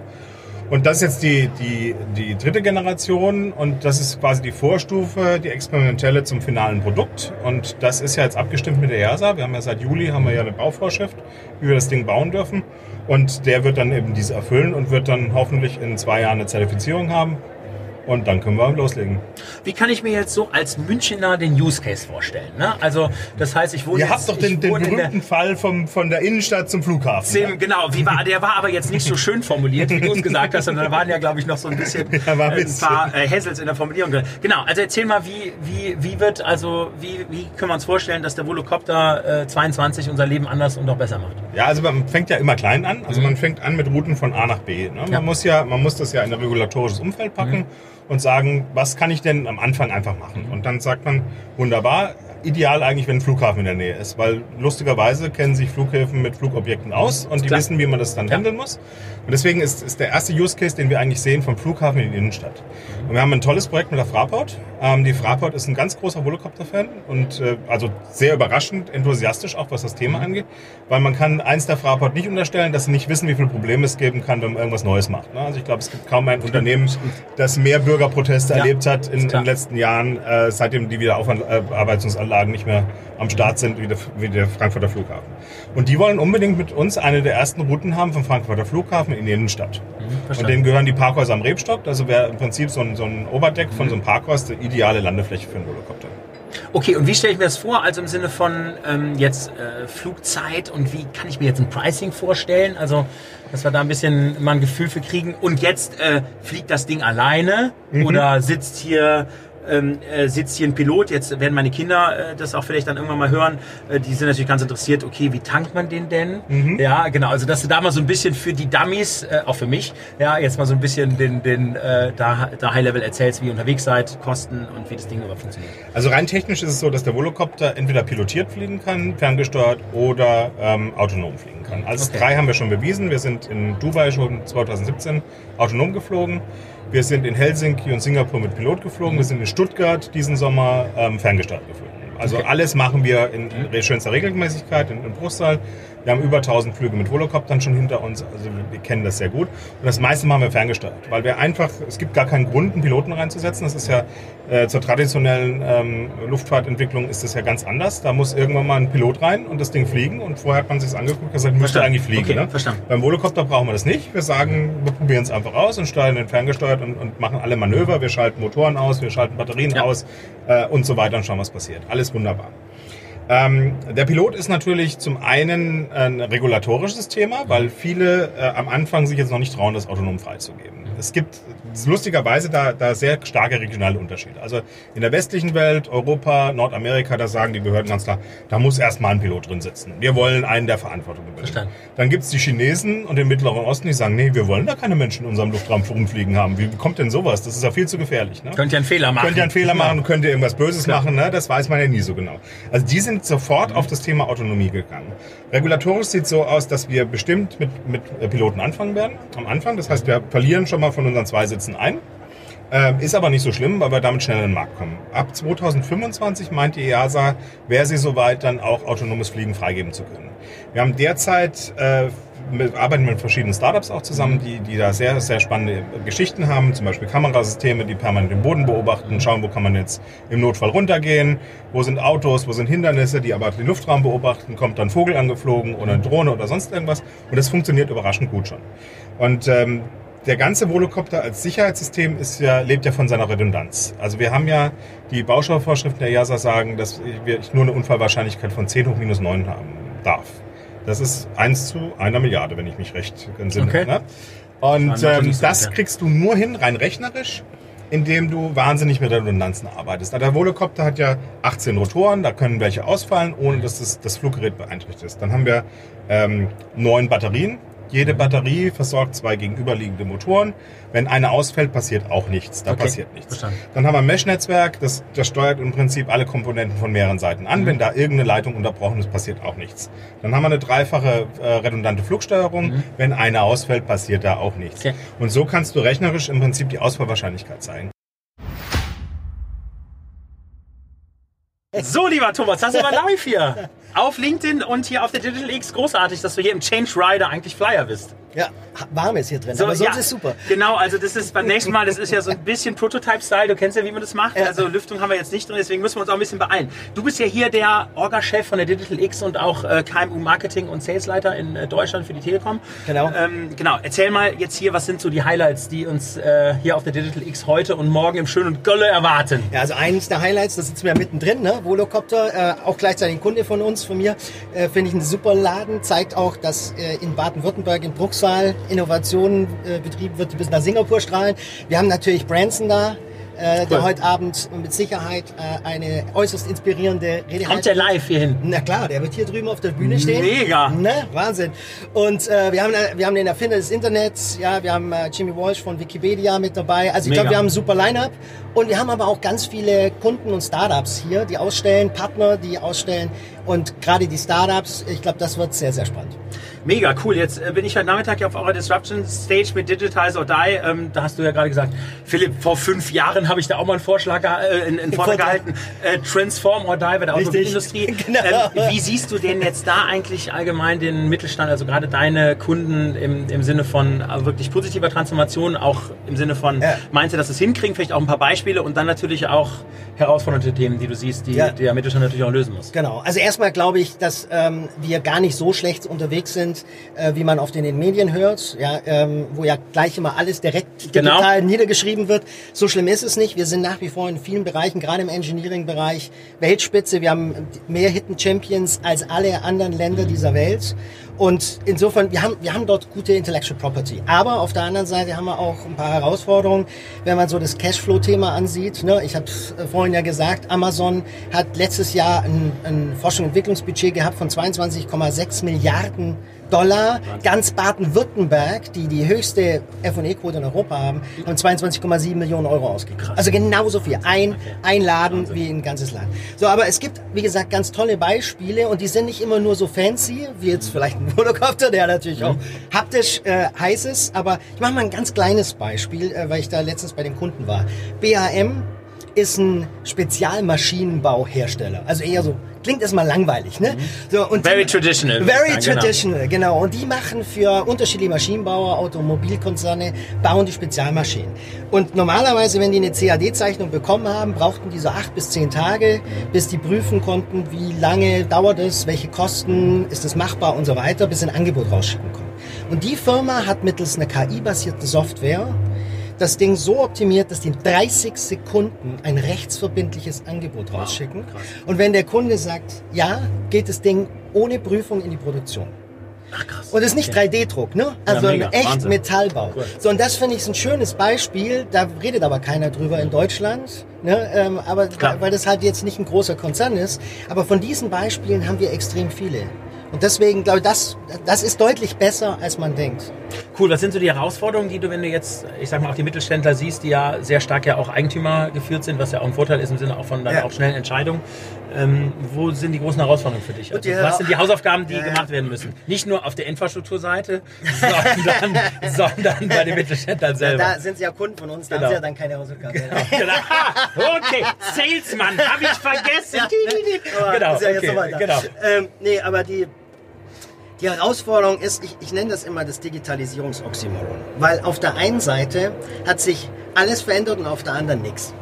Und das ist jetzt die, die, die dritte Generation und das ist quasi die Vorstufe, die experimentelle zum finalen Produkt. Und das ist ja jetzt abgestimmt mit der EASA. Wir haben ja seit Juli haben wir ja eine Bauvorschrift, wie wir das Ding bauen dürfen. Und der wird dann eben diese erfüllen und wird dann hoffentlich in zwei Jahren eine Zertifizierung haben. Und dann können wir loslegen. Wie kann ich mir jetzt so als Münchner den Use Case vorstellen? Ne? Also, das heißt, ich wohne Ihr jetzt, habt doch den, den berühmten Fall vom, von der Innenstadt zum Flughafen. Dem, genau, wie war, der war aber jetzt nicht so schön formuliert, wie du es gesagt hast, sondern da waren ja, glaube ich, noch so ein bisschen Ja, ein äh, ein bisschen. paar äh, Hassels in der Formulierung drin. Genau, also erzähl mal, wie, wie, wie wird, also wie, wie können wir uns vorstellen, dass der Volocopter äh, 22 unser Leben anders und noch besser macht? Ja, also man fängt ja immer klein an. Also man fängt an mit Routen von A nach B. Ne? Man Ja. muss ja, man muss das ja in ein regulatorisches Umfeld packen und sagen, was kann ich denn am Anfang einfach machen? Und dann sagt man, wunderbar, ideal eigentlich, wenn ein Flughafen in der Nähe ist, weil lustigerweise kennen sich Flughäfen mit Flugobjekten aus und die Klar. wissen, wie man das dann Ja. handeln muss. Und deswegen ist, ist der erste Use Case, den wir eigentlich sehen, vom Flughafen in die Innenstadt. Und wir haben ein tolles Projekt mit der Fraport. Ähm, die Fraport ist ein ganz großer Volocopter-Fan und äh, also sehr überraschend, enthusiastisch auch, was das Thema angeht, weil man kann eins der Fraport nicht unterstellen, dass sie nicht wissen, wie viele Probleme es geben kann, wenn man irgendwas Neues macht. Ne? Also ich glaube, es gibt kaum ein Unternehmen, das mehr Bürgerproteste Ja, erlebt hat in, in den letzten Jahren, äh, seitdem die Wiederaufarbeitungsanlagen nicht mehr am Start sind, wie der, wie der Frankfurter Flughafen. Und die wollen unbedingt mit uns eine der ersten Routen haben vom Frankfurter Flughafen in die Innenstadt. Und verstanden. denen gehören die Parkhäuser am Rebstock. Also wäre im Prinzip so ein, so ein Oberdeck von so einem Parkhaus die ideale Landefläche für einen Volocopter. Okay, und wie stelle ich mir das vor? Also im Sinne von ähm, jetzt äh, Flugzeit und wie kann ich mir jetzt ein Pricing vorstellen? Also, dass wir da ein bisschen mal ein Gefühl für kriegen. Und jetzt äh, fliegt das Ding alleine oder sitzt hier ähm, äh, sitzt hier ein Pilot, jetzt werden meine Kinder äh, das auch vielleicht dann irgendwann mal hören, äh, die sind natürlich ganz interessiert, okay, wie tankt man den denn? Ja, genau, also dass du da mal so ein bisschen für die Dummies, äh, auch für mich, ja, jetzt mal so ein bisschen den, den äh, da, da High-Level erzählst, wie ihr unterwegs seid, Kosten und wie das Ding überhaupt funktioniert. Also rein technisch ist es so, dass der Volocopter entweder pilotiert fliegen kann, ferngesteuert oder ähm, autonom fliegen kann. Alles Okay. drei haben wir schon bewiesen. Wir sind in Dubai schon 2017 autonom geflogen. Wir sind in Helsinki und Singapur mit Pilot geflogen. Wir sind in Stuttgart diesen Sommer ähm, ferngesteuert geflogen. Also Okay. alles machen wir in, in schönster Regelmäßigkeit, in, in Bruchsal. Wir haben über 1000 Flüge mit Volocoptern schon hinter uns, also wir, kennen das sehr gut. Und das meiste machen wir ferngesteuert, weil wir einfach, es gibt gar keinen Grund, einen Piloten reinzusetzen. Das ist ja äh, zur traditionellen ähm, Luftfahrtentwicklung ist das ja ganz anders. Da muss irgendwann mal ein Pilot rein und das Ding fliegen. Und vorher hat man sich angeguckt und gesagt, müsste eigentlich fliegen. Okay, ne? verstanden. Beim Volocopter brauchen wir das nicht. Wir sagen, wir probieren es einfach aus und steuern den ferngesteuert und, und machen alle Manöver. Wir schalten Motoren aus, wir schalten Batterien Ja. aus äh, und so weiter und schauen, was passiert. Alles wunderbar. Ähm, der Pilot ist natürlich zum einen ein regulatorisches Thema, weil viele äh, am Anfang sich jetzt noch nicht trauen, das autonom freizugeben. Es gibt lustigerweise da, da sehr starke regionale Unterschiede. Also in der westlichen Welt, Europa, Nordamerika, da sagen die Behörden ganz klar, da muss erstmal ein Pilot drin sitzen. Wir wollen einen, der Verantwortung übernimmt. Verstanden. Dann gibt's die Chinesen und den Mittleren Osten, die sagen, nee, wir wollen da keine Menschen in unserem Luftraum rumfliegen haben. Wie kommt denn sowas? Das ist ja viel zu gefährlich. Ne? Könnt ihr einen Fehler machen. Könnt ihr einen Fehler machen, könnt ihr irgendwas Böses Klar. machen, ne? das weiß man ja nie so genau. Also die sind sofort auf das Thema Autonomie gegangen. Regulatorisch sieht so aus, dass wir bestimmt mit, mit Piloten anfangen werden, am Anfang. Das heißt, wir verlieren schon mal von unseren zwei Sitzen ein. Ähm, ist aber nicht so schlimm, weil wir damit schnell in den Markt kommen. Ab 2025 meint die EASA, wäre sie soweit, dann auch autonomes Fliegen freigeben zu können. Wir haben derzeit, äh, arbeiten mit verschiedenen Startups auch zusammen, die, die da sehr, sehr spannende Geschichten haben. Zum Beispiel Kamerasysteme, die permanent den Boden beobachten, schauen, wo kann man jetzt im Notfall runtergehen, wo sind Autos, wo sind Hindernisse, die aber den Luftraum beobachten, kommt dann Vogel angeflogen oder eine Drohne oder sonst irgendwas. Und das funktioniert überraschend gut schon. Und ähm, der ganze Volocopter als Sicherheitssystem ist ja, lebt ja von seiner Redundanz. Also wir haben ja die Bauschauvorschriften der JASA sagen, dass wir nur eine Unfallwahrscheinlichkeit von 10 hoch minus 9 haben darf. Das ist 1 zu einer Milliarde, wenn ich mich recht entsinne. Okay. Ne? Und ähm, das kriegst du nur hin, rein rechnerisch, indem du wahnsinnig mit Redundanzen arbeitest. Der Volocopter hat ja 18 Rotoren, da können welche ausfallen, ohne dass das, das Fluggerät beeinträchtigt ist. Dann haben wir ähm, neun Batterien. Jede Batterie versorgt zwei gegenüberliegende Motoren. Wenn eine ausfällt, passiert auch nichts. Da Okay, passiert nichts. verstanden. Dann haben wir ein Mesh-Netzwerk, das, das steuert im Prinzip alle Komponenten von mehreren Seiten Mhm. an. Wenn da irgendeine Leitung unterbrochen ist, passiert auch nichts. Dann haben wir eine dreifache äh, redundante Flugsteuerung. Wenn eine ausfällt, passiert da auch nichts. Mhm. Okay. Und so kannst du rechnerisch im Prinzip die Ausfallwahrscheinlichkeit zeigen. So, lieber Thomas, das ist aber live hier. Auf LinkedIn und hier auf der Digital X. Großartig, dass du hier im Change Rider eigentlich Flyer bist. Ja, warm ist hier drin, So, aber sonst ja, ist super. Genau, also das ist beim nächsten Mal, das ist ja so ein bisschen Prototype-Style. Du kennst ja, wie man das macht. Also Lüftung haben wir jetzt nicht drin, deswegen müssen wir uns auch ein bisschen beeilen. Du bist ja hier der Orga-Chef von der Digital X und auch äh, KMU-Marketing und Salesleiter in äh, Deutschland für die Telekom. Genau. Ähm, genau, erzähl mal jetzt hier, was sind so die Highlights, die uns äh, hier auf der Digital X heute und morgen im schönen Gölle erwarten? Ja, also eines der Highlights, da sitzen wir mittendrin, ne? Volocopter, äh, auch gleichzeitig ein Kunde von uns, von mir, finde ich ein super Laden, zeigt auch, dass in Baden-Württemberg, in Bruchsal Innovationen äh, betrieben wird, die bis nach Singapur strahlen. Wir haben natürlich Branson da, äh, der Cool. heute Abend mit Sicherheit äh, eine äußerst inspirierende Rede Kommt der live hier hin? Na klar, der wird hier drüben auf der Bühne stehen. Mega. Ne? Wahnsinn. Und äh, wir, haben, äh, wir haben den Erfinder des Internets, ja, wir haben Jimmy Walsh von Wikipedia mit dabei. Also ich glaube, wir haben ein super Line-Up. Und wir haben aber auch ganz viele Kunden und Startups hier, die ausstellen, Partner, die ausstellen. Und gerade die Startups, ich glaube, das wird sehr, sehr spannend. Mega cool. Jetzt äh, bin ich heute Nachmittag auf eurer Disruption Stage mit Digitize or Die. Ähm, da hast du ja gerade gesagt, Philipp, vor fünf Jahren habe ich da auch mal einen Vorschlag äh, in, in Vortrag gehalten. Äh, Transform or Die bei der Richtig. Automobilindustrie. Genau. Ähm, wie siehst du denn jetzt da eigentlich allgemein den Mittelstand, also gerade deine Kunden im, im Sinne von äh, wirklich positiver Transformation, auch im Sinne von, Ja. meinst du, dass es hinkriegen? Vielleicht auch ein paar Beispiele und dann natürlich auch herausfordernde Themen, die du siehst, die Ja. der Mittelstand natürlich auch lösen muss. Genau. Also erstmal glaube ich, dass ähm, wir gar nicht so schlecht unterwegs sind, äh, wie man oft in den Medien hört, ja, ähm, wo ja gleich immer alles direkt Genau. digital niedergeschrieben wird. So schlimm ist es nicht. Wir sind nach wie vor in vielen Bereichen, gerade im Engineering-Bereich, Weltspitze. Wir haben mehr Hidden Champions als alle anderen Länder dieser Welt. Und insofern, wir haben, wir haben dort gute Intellectual Property. Aber auf der anderen Seite haben wir auch ein paar Herausforderungen, wenn man so das Cashflow-Thema ansieht. Ne? Ich habe vorhin ja gesagt, Amazon hat letztes Jahr ein, ein Forschung- und Entwicklungsbudget gehabt von 22,6 Milliarden Dollar. Ganz Baden-Württemberg, die die höchste F&E-Quote in Europa haben, haben 22,7 Millionen Euro ausgegeben. Also genauso viel. Ein, ein Laden wie ein ganzes Land. So, aber es gibt, wie gesagt, ganz tolle Beispiele und die sind nicht immer nur so fancy, wie jetzt vielleicht ein Volocopter, der natürlich auch haptisch äh, heiß ist. Aber ich mache mal ein ganz kleines Beispiel, äh, weil ich da letztens bei dem Kunden war. BAM ist ein Spezialmaschinenbauhersteller. Also eher so, klingt erstmal langweilig, ne? So, und Very die- traditional, Very sagen, genau. traditional, genau. Und die machen für unterschiedliche Maschinenbauer, Automobilkonzerne, bauen die Spezialmaschinen. Und normalerweise, wenn die eine CAD-Zeichnung bekommen haben, brauchten die so acht bis zehn Tage, bis die prüfen konnten, wie lange dauert es, welche Kosten, ist es machbar und so weiter, bis sie ein Angebot rausschicken konnten. Und die Firma hat mittels einer KI-basierten Software das Ding so optimiert, dass die in 30 Sekunden ein rechtsverbindliches Angebot rausschicken. Und wenn der Kunde sagt, ja, geht das Ding ohne Prüfung in die Produktion. Ach krass. Und es ist nicht 3D-Druck, ne? Also mega. ein echt Wahnsinn. Metallbau. Cool. So, und das finde ich ein schönes Beispiel. Da redet aber keiner drüber in Deutschland, ne? Ähm, aber Klar. weil das halt jetzt nicht ein großer Konzern ist. Aber von diesen Beispielen haben wir extrem viele. Und deswegen glaube ich, das, das ist deutlich besser, als man denkt. Cool, was sind so die Herausforderungen, die du, wenn du jetzt, ich sag mal, auch die Mittelständler siehst, die ja sehr stark ja auch Eigentümer geführt sind, was ja auch ein Vorteil ist im Sinne auch von dann Ja. auch schnellen Entscheidungen. Ähm, wo sind die großen Herausforderungen für dich? Also, was sind die Hausaufgaben, die Ja, ja. gemacht werden müssen? Nicht nur auf der Infrastrukturseite, sondern, sondern bei den Mittelständlern selber. Da sind sie ja Kunden von uns, da Genau. haben sie ja dann keine Hausaufgaben. Genau. Ah, okay, Salesman, habe ich vergessen. Genau, okay, genau. Ähm, nee, aber die, die Herausforderung ist, ich, ich nenne das immer das Digitalisierungsoxymoron. Weil auf der einen Seite hat sich alles verändert und auf der anderen nichts.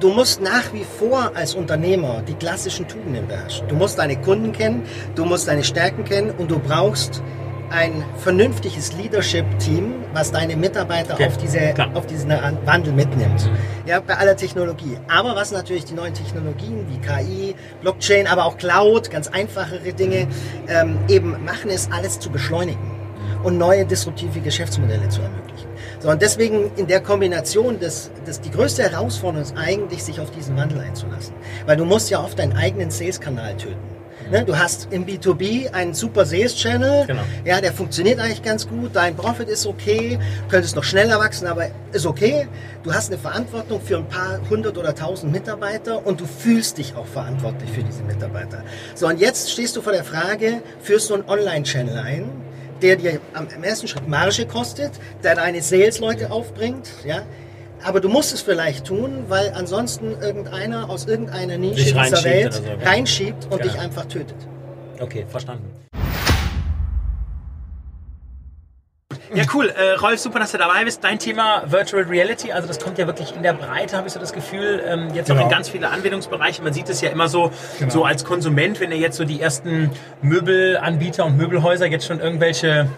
Du musst nach wie vor als Unternehmer die klassischen Tugenden beherrschen. Du musst deine Kunden kennen, du musst deine Stärken kennen und du brauchst ein vernünftiges Leadership-Team, was deine Mitarbeiter Okay, auf, diese, klar. auf diesen Wandel mitnimmt. Ja, bei aller Technologie. Aber was natürlich die neuen Technologien wie KI, Blockchain, aber auch Cloud, ganz einfachere Dinge, ähm, eben machen, ist alles zu beschleunigen und neue disruptive Geschäftsmodelle zu ermöglichen. So, und deswegen in der Kombination, das, das, die größte Herausforderung ist eigentlich, sich auf diesen Wandel einzulassen. Weil du musst ja oft deinen eigenen Sales-Kanal töten. Ne? Du hast im B2B einen super Sales-Channel, Genau. ja, der funktioniert eigentlich ganz gut, dein Profit ist okay, könntest noch schneller wachsen, aber ist okay. Du hast eine Verantwortung für ein paar hundert oder tausend Mitarbeiter und du fühlst dich auch verantwortlich für diese Mitarbeiter. So, und jetzt stehst du vor der Frage, führst du einen Online-Channel ein, der dir am ersten Schritt Marge kostet, der deine Sales-Leute aufbringt, ja. Aber du musst es vielleicht tun, weil ansonsten irgendeiner aus irgendeiner Nische Dich dieser Welt so, ja. reinschiebt und Ja. dich einfach tötet. Okay, verstanden. Ja, cool. Äh, Rolf, super, dass du dabei bist. Dein Thema Virtual Reality, also das kommt ja wirklich in der Breite, habe ich so das Gefühl. Ähm, jetzt auch Genau. in ganz viele Anwendungsbereiche. Man sieht es ja immer so, Genau. so als Konsument, wenn ihr jetzt so die ersten Möbelanbieter und Möbelhäuser jetzt schon irgendwelche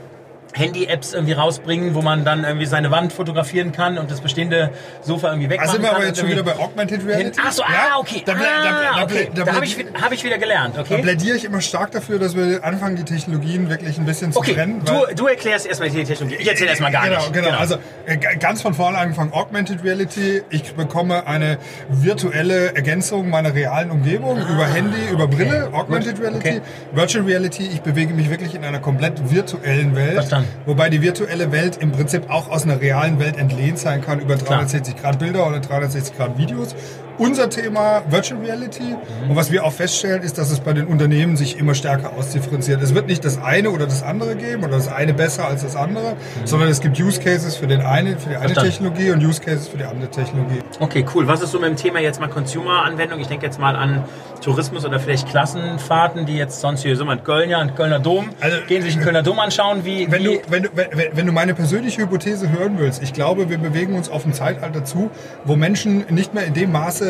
Handy-Apps irgendwie rausbringen, wo man dann irgendwie seine Wand fotografieren kann und das bestehende Sofa irgendwie wegmachen Also sind wir kann. aber jetzt schon wieder bei Augmented Reality. Ach so, Ja? ah, okay. Da, da, ah, da, okay. da, Da, habe ich, hab ich wieder gelernt, da okay? plädiere ich immer stark dafür, dass wir anfangen, die Technologien wirklich ein bisschen zu Okay, trennen. du, du erklärst erstmal die Technologie. Ich erzähle erstmal gar genau, nicht. Genau, Also äh, ganz von vorne angefangen, Augmented Reality. Ich bekomme eine virtuelle Ergänzung meiner realen Umgebung über Handy, über Brille, Augmented Reality. Virtual Reality, ich bewege mich wirklich in einer komplett virtuellen Welt. Verstanden. Wobei die virtuelle Welt im Prinzip auch aus einer realen Welt entlehnt sein kann über 360 Grad Bilder oder 360 Grad Videos. Unser Thema Virtual Reality. Mhm. Und was wir auch feststellen, ist, dass es bei den Unternehmen sich immer stärker ausdifferenziert. Es wird nicht das eine oder das andere geben oder das eine besser als das andere, sondern es gibt Use Cases für den einen, für die eine Mhm. Verstanden. Technologie und Use Cases für die andere Technologie. Okay, cool. Was ist so mit dem Thema jetzt mal Consumer-Anwendung? Ich denke jetzt mal an Tourismus oder vielleicht Klassenfahrten, die jetzt sonst hier sind wir in Köln, ja, in Kölner Dom, Also, gehen sich den Kölner Dom anschauen, wie, Wenn wie du, wenn, du, wenn, wenn du meine persönliche Hypothese hören willst, ich glaube, wir bewegen uns auf ein Zeitalter zu, wo Menschen nicht mehr in dem Maße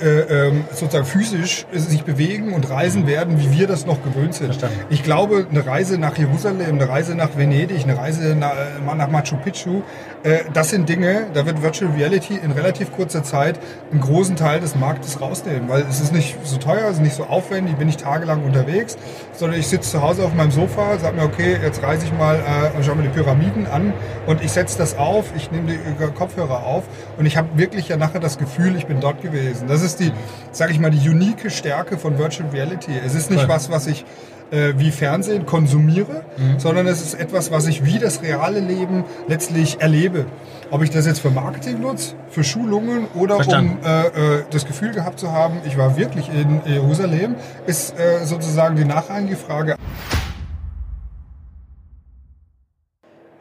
äh, ähm, sozusagen physisch sich bewegen und reisen werden, wie wir das noch gewöhnt sind. Verstanden. Ich glaube, eine Reise nach Jerusalem, eine Reise nach Venedig, eine Reise nach, äh, nach Machu Picchu, äh, das sind Dinge, da wird Virtual Reality in relativ kurzer Zeit einen großen Teil des Marktes rausnehmen, weil es ist nicht so teuer, es ist nicht so aufwendig, bin ich tagelang unterwegs, sondern ich sitze zu Hause auf meinem Sofa, sage mir, okay, jetzt reise ich mal äh, und schaue mir die Pyramiden an und ich setze das auf, ich nehme die Kopfhörer auf und ich habe wirklich ja nachher das Gefühl, ich bin dort gewesen. Das ist die, sage ich mal, die unique Stärke von Virtual Reality. Es ist nicht was, was ich äh, wie Fernsehen konsumiere, sondern es ist etwas, was ich wie das reale Leben letztlich erlebe. Ob ich das jetzt für Marketing nutze, für Schulungen oder Verstanden. um äh, äh, das Gefühl gehabt zu haben, ich war wirklich in Jerusalem, ist äh, sozusagen die nachrangige Frage.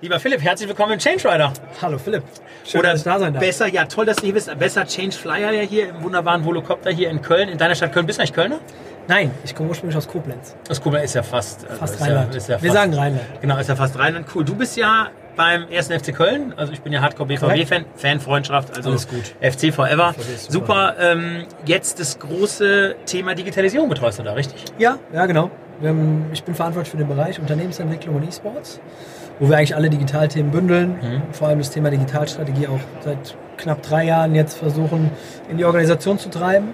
Lieber Philipp, herzlich willkommen im Change Rider. Hallo Philipp. Schön, Oder dass ich da sein darf. besser, ja toll, dass du hier bist. Besser Change Flyer ja hier im wunderbaren Volocopter hier in Köln, in deiner Stadt Köln. Bist du eigentlich Kölner? Nein, ich komme ursprünglich aus Koblenz. Das Kuba ist ja fast, also Fast ja, Rheinland. ja Wir fast, sagen Rheinland. Genau, ist ja fast Rheinland. Cool. Du bist ja beim 1. FC Köln. Also ich bin ja Hardcore BVB-Fan, Fanfreundschaft, also Alles gut. FC Forever. ist Super. Ähm, jetzt das große Thema Digitalisierung betreust du da, richtig? Ja, ja genau. Haben, ich bin verantwortlich für den Bereich Unternehmensentwicklung und E-Sports, wo wir eigentlich alle Digitalthemen bündeln. Mhm. Vor allem das Thema Digitalstrategie auch seit knapp drei Jahren jetzt versuchen in die Organisation zu treiben.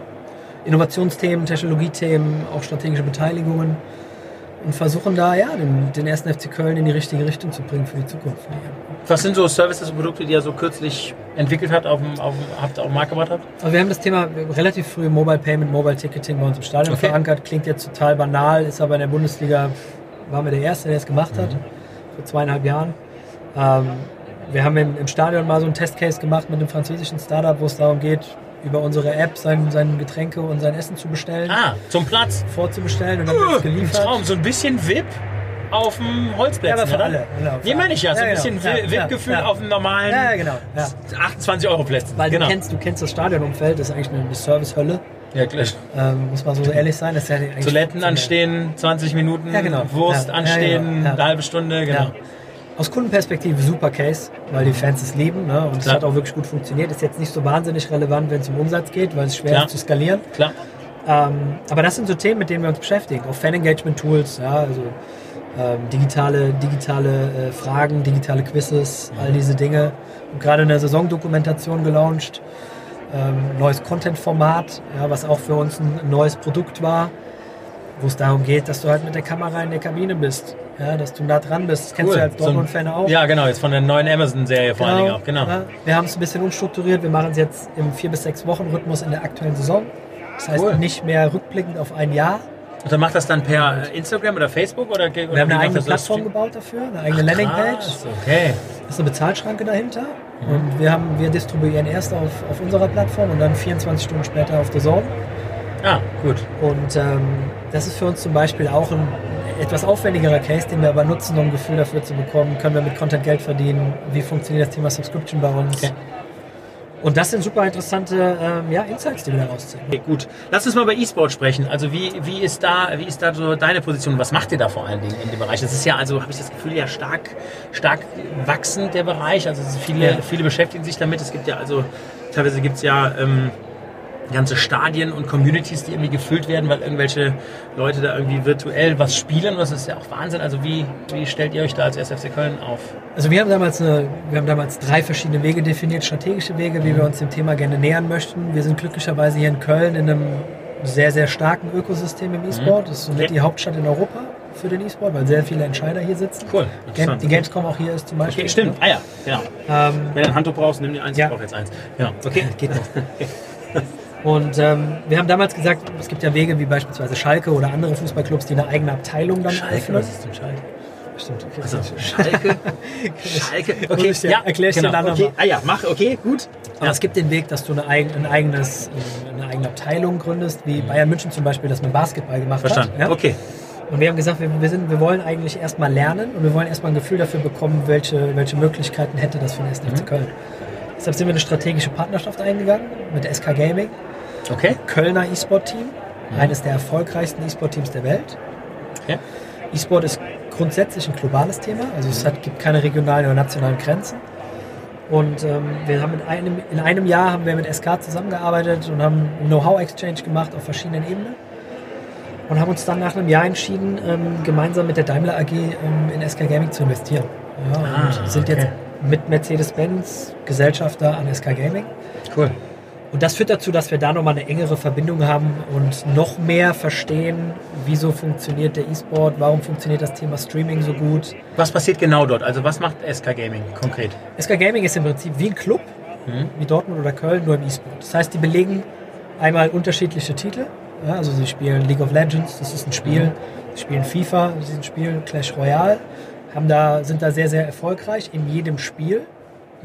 Innovationsthemen, Technologiethemen, auch strategische Beteiligungen und versuchen da ja den, den ersten FC Köln in die richtige Richtung zu bringen für die Zukunft. Was sind so Services und Produkte, die ihr so kürzlich entwickelt habt, auf dem, auf dem, habt auf den Markt gebracht habt? Also wir haben das Thema relativ früh Mobile Payment, Mobile Ticketing bei uns im Stadion Okay. verankert. Klingt jetzt total banal, ist aber in der Bundesliga, waren wir der Erste, der es gemacht hat, Mhm. vor zweieinhalb Jahren. Ähm, wir haben im, im Stadion mal so einen Testcase gemacht mit einem französischen Startup, wo es darum geht, über unsere App sein, sein Getränke und sein Essen zu bestellen, Ah, zum Platz. vorzubestellen und dann wird es geliefert. Traum, so ein bisschen VIP auf dem Holzplatz. Ja, aber für oder? alle, genau, für Nee, meine ich ja, so alle. ein Ja, bisschen genau. Ja, ja, VIP-Gefühl ja. auf dem normalen Ja, ja, genau. Ja. 28 Euro Plätzen. Weil genau. du, kennst, du kennst das Stadionumfeld, das ist eigentlich eine, Servicehölle, ja, klar. ähm, muss man so ehrlich sein. Das ist ja Toiletten anstehen, 20 Minuten, Ja, genau. Wurst Ja, ja, anstehen. Ja. eine halbe Stunde, genau. Aus Kundenperspektive super Case, weil die Fans es lieben ne? und es hat auch wirklich gut funktioniert. Ist jetzt nicht so wahnsinnig relevant, wenn es um Umsatz geht, weil es schwer Klar. ist zu skalieren. Klar. Ähm, aber das sind so Themen, mit denen wir uns beschäftigen. Auch Fan-Engagement-Tools, ja, also ähm, digitale, digitale äh, Fragen, digitale Quizzes, all diese Dinge. Und gerade eine Saisondokumentation gelauncht, ähm, neues Content-Format, ja, was auch für uns ein neues Produkt war, wo es darum geht, dass du halt mit der Kamera in der Kabine bist, ja, dass du nah dran bist. Das kennst du ja als So Dortmund-Fan auch. Ja, genau, jetzt von der neuen Amazon-Serie vor allen Dingen auch, genau. Ja, wir haben es ein bisschen umstrukturiert. Wir machen es jetzt im 4- bis 6 Wochen Rhythmus in der aktuellen Saison. Das heißt Cool. nicht mehr rückblickend auf ein Jahr. Und dann macht das dann per Instagram oder Facebook? Oder, oder Wir haben eine eigene das das? Plattform gebaut dafür, eine eigene Landingpage. Okay. Da ist eine Bezahlschranke dahinter. Und wir, haben, wir distribuieren erst auf, auf unserer Plattform und dann 24 Stunden später auf der Zone. Ah, gut. Und ähm, das ist für uns zum Beispiel auch ein etwas aufwendigerer Case, den wir aber nutzen, um ein Gefühl dafür zu bekommen, können wir mit Content Geld verdienen, wie funktioniert das Thema Subscription bei uns. Okay. Und das sind super interessante ähm, ja, Insights, die wir da rausziehen. Okay, gut. Lass uns mal über E-Sport sprechen. Also wie, wie ist da, wie ist da so deine Position? Was macht ihr da vor allen Dingen in dem Bereich? Das ist ja, also habe ich das Gefühl, ja stark, stark wachsend der Bereich. Also viele, viele beschäftigen sich damit. Es gibt ja also, teilweise gibt es ja ähm, ganze Stadien und Communities, die irgendwie gefüllt werden, weil irgendwelche Leute da irgendwie virtuell was spielen. Das ist ja auch Wahnsinn. Also wie, wie stellt ihr euch da als SFC Köln auf? Also wir haben damals eine, wir haben damals drei verschiedene Wege definiert, strategische Wege, wie wir uns dem Thema gerne nähern möchten. Wir sind glücklicherweise hier in Köln in einem sehr, sehr starken Ökosystem im E-Sport. Das ist somit Okay. die Hauptstadt in Europa für den E-Sport, weil sehr viele Entscheider hier sitzen. Cool. Game, die Gamescom auch hier ist zum Beispiel. Okay, stimmt. Ah ja, genau. Ähm, Wenn du ein Handtuch brauchst, nimm dir eins. Ja. Ich brauche jetzt eins. Ja, okay. geht noch. Und ähm, wir haben damals gesagt, es gibt ja Wege wie beispielsweise Schalke oder andere Fußballclubs, die eine eigene Abteilung dann Schalke, öffnen. was ist denn Schalke? Stimmt, okay. Also Schalke. Schalke. Okay, dir- ja, erklär ich dir genau. dann okay. nochmal. Ah ja, mach, okay, gut. Aber es gibt den Weg, dass du eine, ein eigenes, eine eigene Abteilung gründest, wie Bayern München zum Beispiel das mit Basketball gemacht Verstanden. hat. Ja? Okay. Und wir haben gesagt, wir, wir, sind, wir wollen eigentlich erstmal lernen und wir wollen erstmal ein Gefühl dafür bekommen, welche, welche Möglichkeiten hätte das für den Mhm. SFC Köln. Deshalb sind wir eine strategische Partnerschaft eingegangen mit SK Gaming, Okay. Kölner E-Sport-Team, eines der erfolgreichsten E-Sport-Teams der Welt. okay. E-Sport ist grundsätzlich ein globales Thema, also es hat, gibt keine regionalen oder nationalen Grenzen. Und ähm, wir haben in einem, in einem Jahr haben wir mit SK zusammengearbeitet und haben Know-how-Exchange gemacht auf verschiedenen Ebenen. Und haben uns dann nach einem Jahr entschieden, ähm, gemeinsam mit der Daimler AG ähm, in SK Gaming zu investieren. Ja, Ah, und sind okay. jetzt mit Mercedes-Benz Gesellschafter an SK Gaming. Cool. Und das führt dazu, dass wir da nochmal eine engere Verbindung haben und noch mehr verstehen, wieso funktioniert der E-Sport, warum funktioniert das Thema Streaming so gut. Was passiert genau dort? Also was macht SK Gaming konkret? SK Gaming ist im Prinzip wie ein Club, Mhm. wie Dortmund oder Köln, nur im E-Sport. Das heißt, die belegen einmal unterschiedliche Titel. Ja, also sie spielen League of Legends, das ist ein Spiel. Mhm. Sie spielen FIFA, das ist ein Spiel, Clash Royale. Haben da, sind da sehr, sehr erfolgreich in jedem Spiel.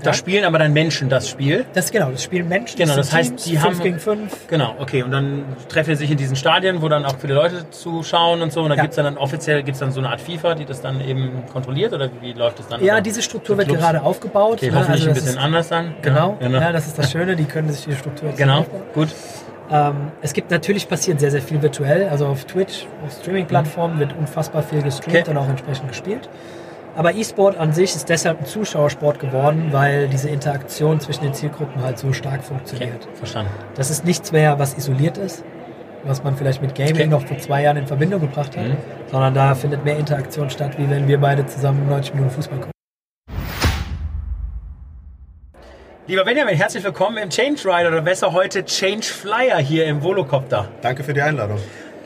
Da spielen aber dann Menschen das Spiel. Das genau, das spielen Menschen. Genau, das heißt, Teams, die fünf haben- gegen fünf. Genau, okay. Und dann treffen sie sich in diesen Stadien, wo dann auch viele Leute zuschauen und so. Und dann Ja. gibt's dann, dann offiziell gibt's dann so eine Art FIFA, die das dann eben kontrolliert oder wie läuft das dann? Ja, diese Struktur wird gerade aufgebaut. Okay, ne? hoffentlich Also ein bisschen ist- anders dann. Genau, Ja, genau. Ja, das ist das Schöne, die können sich die Struktur jetzt genau. aufbauen. gut. Ähm, es gibt natürlich passiert sehr, sehr viel virtuell. Also auf Twitch, auf Streaming-Plattformen wird unfassbar viel gestreamt Okay. und auch entsprechend gespielt. Aber E-Sport an sich ist deshalb ein Zuschauersport geworden, weil diese Interaktion zwischen den Zielgruppen halt so stark Okay, funktioniert. verstanden. Das ist nichts mehr, was isoliert ist, was man vielleicht mit Gaming Okay. noch vor zwei Jahren in Verbindung gebracht hat, Mhm. sondern da findet mehr Interaktion statt, wie wenn wir beide zusammen 90 Minuten Fußball gucken. Lieber Benjamin, herzlich willkommen im Change Rider oder besser heute Change Flyer hier im Volocopter. Danke für die Einladung.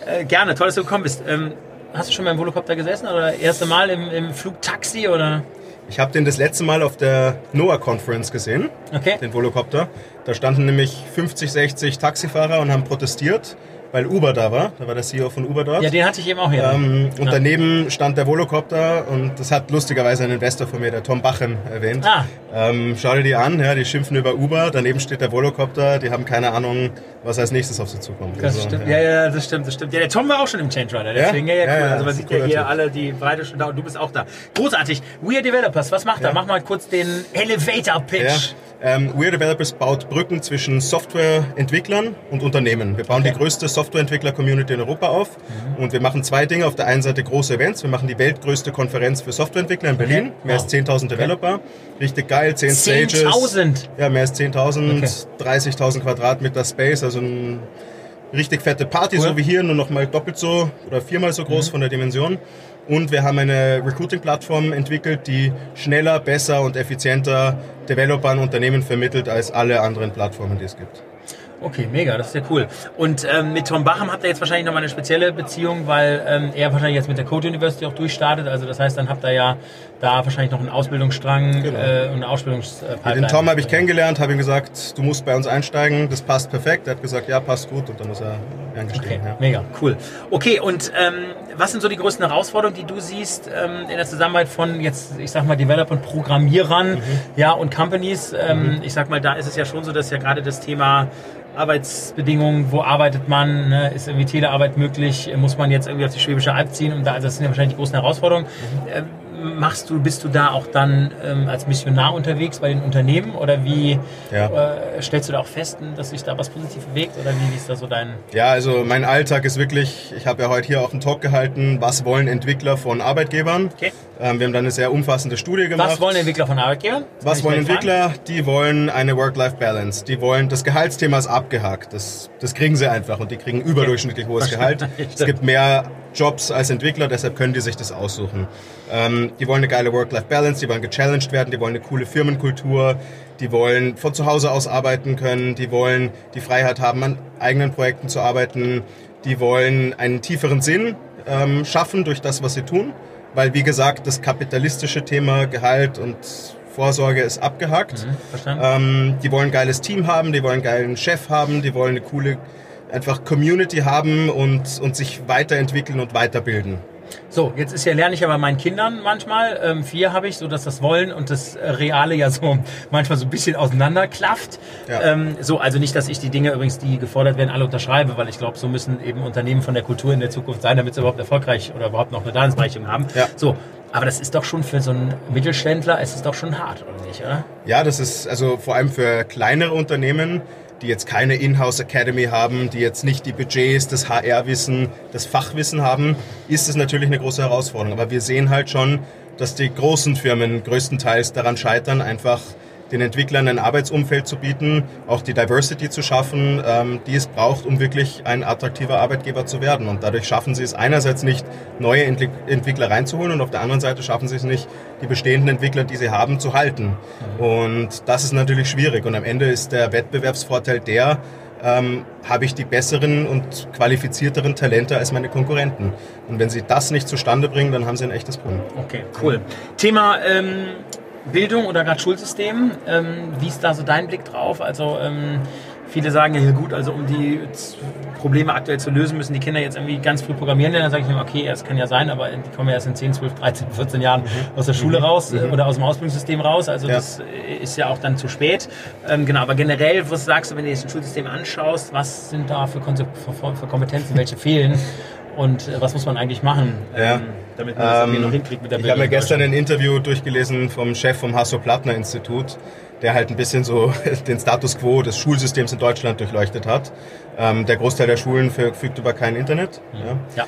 Äh, gerne, toll, dass du gekommen bist. Ähm, hast du schon mal im Volocopter gesessen oder erste Mal im, im Flugtaxi oder? Ich habe den das letzte Mal auf der NOAA Conference gesehen, Okay. den Volocopter. Da standen nämlich 50, 60 Taxifahrer und haben protestiert, weil Uber da war. Da war der CEO von Uber dort. Ja, den hatte ich eben auch hier. ähm, und Ja. daneben stand der Volocopter und das hat lustigerweise ein Investor von mir, der Tom Bachem, erwähnt. Ah. Ähm, schau dir die an, ja, die schimpfen über Uber, daneben steht der Volocopter, die haben keine Ahnung, was als nächstes auf sie zukommt. Das Also, stimmt, ja. ja, das stimmt, das stimmt. Ja, der Tom war auch schon im Change Rider, deswegen, ja, ja, Ja, cool. ja, also man sieht ja cooler hier Typ. alle die Breite schon da und du bist auch da. Großartig. We are Developers, was macht er? Mach mal kurz den Elevator Pitch. Ja. Ähm, We're Developers baut Brücken zwischen Softwareentwicklern und Unternehmen. Wir bauen die größte Softwareentwickler-Community in Europa auf Mhm. und wir machen zwei Dinge. Auf der einen Seite große Events. Wir machen die weltgrößte Konferenz für Softwareentwickler in Berlin. Mehr als 10.000 Developer. Richtig geil, 10 Stages. 10.000? Ja, mehr als 10.000, Okay. 30.000 Quadratmeter Space, also ein richtig fette Party, Cool. so wie hier, nur noch mal doppelt so oder viermal so groß von der Dimension. Und wir haben eine Recruiting-Plattform entwickelt, die schneller, besser und effizienter Developern Unternehmen vermittelt als alle anderen Plattformen, die es gibt. Okay, mega, das ist ja cool. Und ähm, mit Tom Bachem habt ihr jetzt wahrscheinlich nochmal eine spezielle Beziehung, weil ähm, er wahrscheinlich jetzt mit der Code University auch durchstartet. Also das heißt, dann habt ihr ja da wahrscheinlich noch einen Ausbildungsstrang Genau. äh, und eine Ausbildungspipeline. Den Tom habe ich kennengelernt, habe ihm gesagt, du musst bei uns einsteigen, das passt perfekt. Er hat gesagt, ja, passt gut und dann ist er Okay, eingestiegen. Ja. mega, cool. Okay, und ähm, was sind so die größten Herausforderungen, die du siehst ähm, in der Zusammenarbeit von jetzt, ich sag mal, Developern, Programmierern Mhm. ja, und Companies? Ähm, Ich sag mal, da ist es ja schon so, dass ja gerade das Thema Arbeitsbedingungen, wo arbeitet man, ne, ist irgendwie Telearbeit möglich, muss man jetzt irgendwie auf die Schwäbische Alb ziehen und da, also das sind ja wahrscheinlich die großen Herausforderungen. Mhm. Machst du, bist du da auch dann ähm, als Missionar unterwegs bei den Unternehmen oder wie Ja. äh, stellst du da auch fest, dass sich da was positiv bewegt oder wie, wie ist da so dein... Ja, also mein Alltag ist wirklich, ich habe ja heute hier auch einen Talk gehalten, was wollen Entwickler von Arbeitgebern. Okay. Ähm, wir haben dann eine sehr umfassende Studie gemacht. Was wollen Entwickler von Arbeitgebern? Das Was wollen gleich fragen. Entwickler? Die wollen eine Work-Life-Balance. Die wollen, das Gehaltsthema ist abgehakt. Das, das kriegen sie einfach und die kriegen überdurchschnittlich hohes Gehalt. Es gibt mehr Jobs als Entwickler, deshalb können die sich das aussuchen. Ähm, die wollen eine geile Work-Life-Balance, die wollen gechallenged werden, die wollen eine coole Firmenkultur, die wollen von zu Hause aus arbeiten können, die wollen die Freiheit haben, an eigenen Projekten zu arbeiten, die wollen einen tieferen Sinn ähm, schaffen durch das, was sie tun. Weil, wie gesagt, das kapitalistische Thema Gehalt und Vorsorge ist abgehakt. Verstanden? Ähm, die wollen ein geiles Team haben, die wollen einen geilen Chef haben, die wollen eine coole einfach Community haben und, und sich weiterentwickeln und weiterbilden. So, jetzt ist ja lerne ich ja bei meinen Kindern manchmal. Ähm, vier habe ich, so dass das Wollen und das äh, Reale ja so manchmal so ein bisschen auseinanderklafft. Ja. Ähm, so, also nicht, dass ich die Dinge übrigens, die gefordert werden, alle unterschreibe, weil ich glaube, so müssen eben Unternehmen von der Kultur in der Zukunft sein, damit sie überhaupt erfolgreich oder überhaupt noch eine Daseinsberechtigung haben. Ja. So, aber das ist doch schon für so einen Mittelständler, es ist doch schon hart, oder nicht, oder? Ja, das ist also vor allem für kleinere Unternehmen, die jetzt keine Inhouse Academy haben, die jetzt nicht die Budgets, das HR-Wissen, das Fachwissen haben, ist es natürlich eine große Herausforderung. Aber wir sehen halt schon, dass die großen Firmen größtenteils daran scheitern, einfach den Entwicklern ein Arbeitsumfeld zu bieten, auch die Diversity zu schaffen, ähm, die es braucht, um wirklich ein attraktiver Arbeitgeber zu werden. Und dadurch schaffen sie es einerseits nicht, neue Entwick Entwickler reinzuholen und auf der anderen Seite schaffen sie es nicht, die bestehenden Entwickler, die sie haben, zu halten. Und das ist natürlich schwierig. Und am Ende ist der Wettbewerbsvorteil der, ähm, habe ich die besseren und qualifizierteren Talente als meine Konkurrenten. Und wenn sie das nicht zustande bringen, dann haben sie ein echtes Problem. Okay, cool. Thema ähm, Bildung oder gerade Schulsystem. Ähm, wie ist da so dein Blick drauf? Also ähm, viele sagen ja, gut, also um die Probleme aktuell zu lösen, müssen die Kinder jetzt irgendwie ganz früh programmieren lernen. Dann sage ich mir, okay, das kann ja sein, aber die kommen ja erst in 10, 12, 13, 14 Jahren aus der Schule raus äh, oder aus dem Ausbildungssystem raus. Also Ja. das äh, ist ja auch dann zu spät. Ähm, genau, aber generell, was sagst du, wenn du dir das Schulsystem anschaust, was sind da für, Konse- für Kompetenzen, welche fehlen? Und äh, was muss man eigentlich machen, Ja. ähm, damit man das irgendwie Ähm, noch hinkriegt mit der Ich Bildung? habe mir gestern ein Interview durchgelesen vom Chef vom Hasso-Plattner-Institut, der halt ein bisschen so den Status quo des Schulsystems in Deutschland durchleuchtet hat. Ähm, der Großteil der Schulen verfügt über kein Internet. Ja. Ja.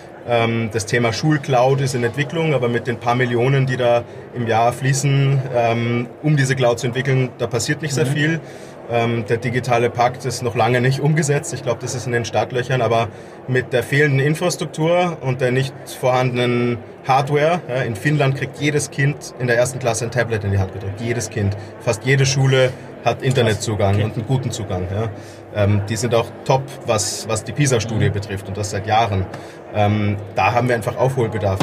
Das Thema Schulcloud ist in Entwicklung, aber mit den paar Millionen, die da im Jahr fließen, um diese Cloud zu entwickeln, da passiert nicht sehr viel. Ähm, der digitale Pakt ist noch lange nicht umgesetzt. Ich glaube, das ist in den Startlöchern, aber mit der fehlenden Infrastruktur und der nicht vorhandenen Hardware, ja, in Finnland kriegt jedes Kind in der ersten Klasse ein Tablet in die Hand gedrückt. Jedes Kind. Fast jede Schule hat Internetzugang Okay. und einen guten Zugang. Ja. Ähm, die sind auch top, was, was die PISA-Studie betrifft und das seit Jahren. Ähm, da haben wir einfach Aufholbedarf.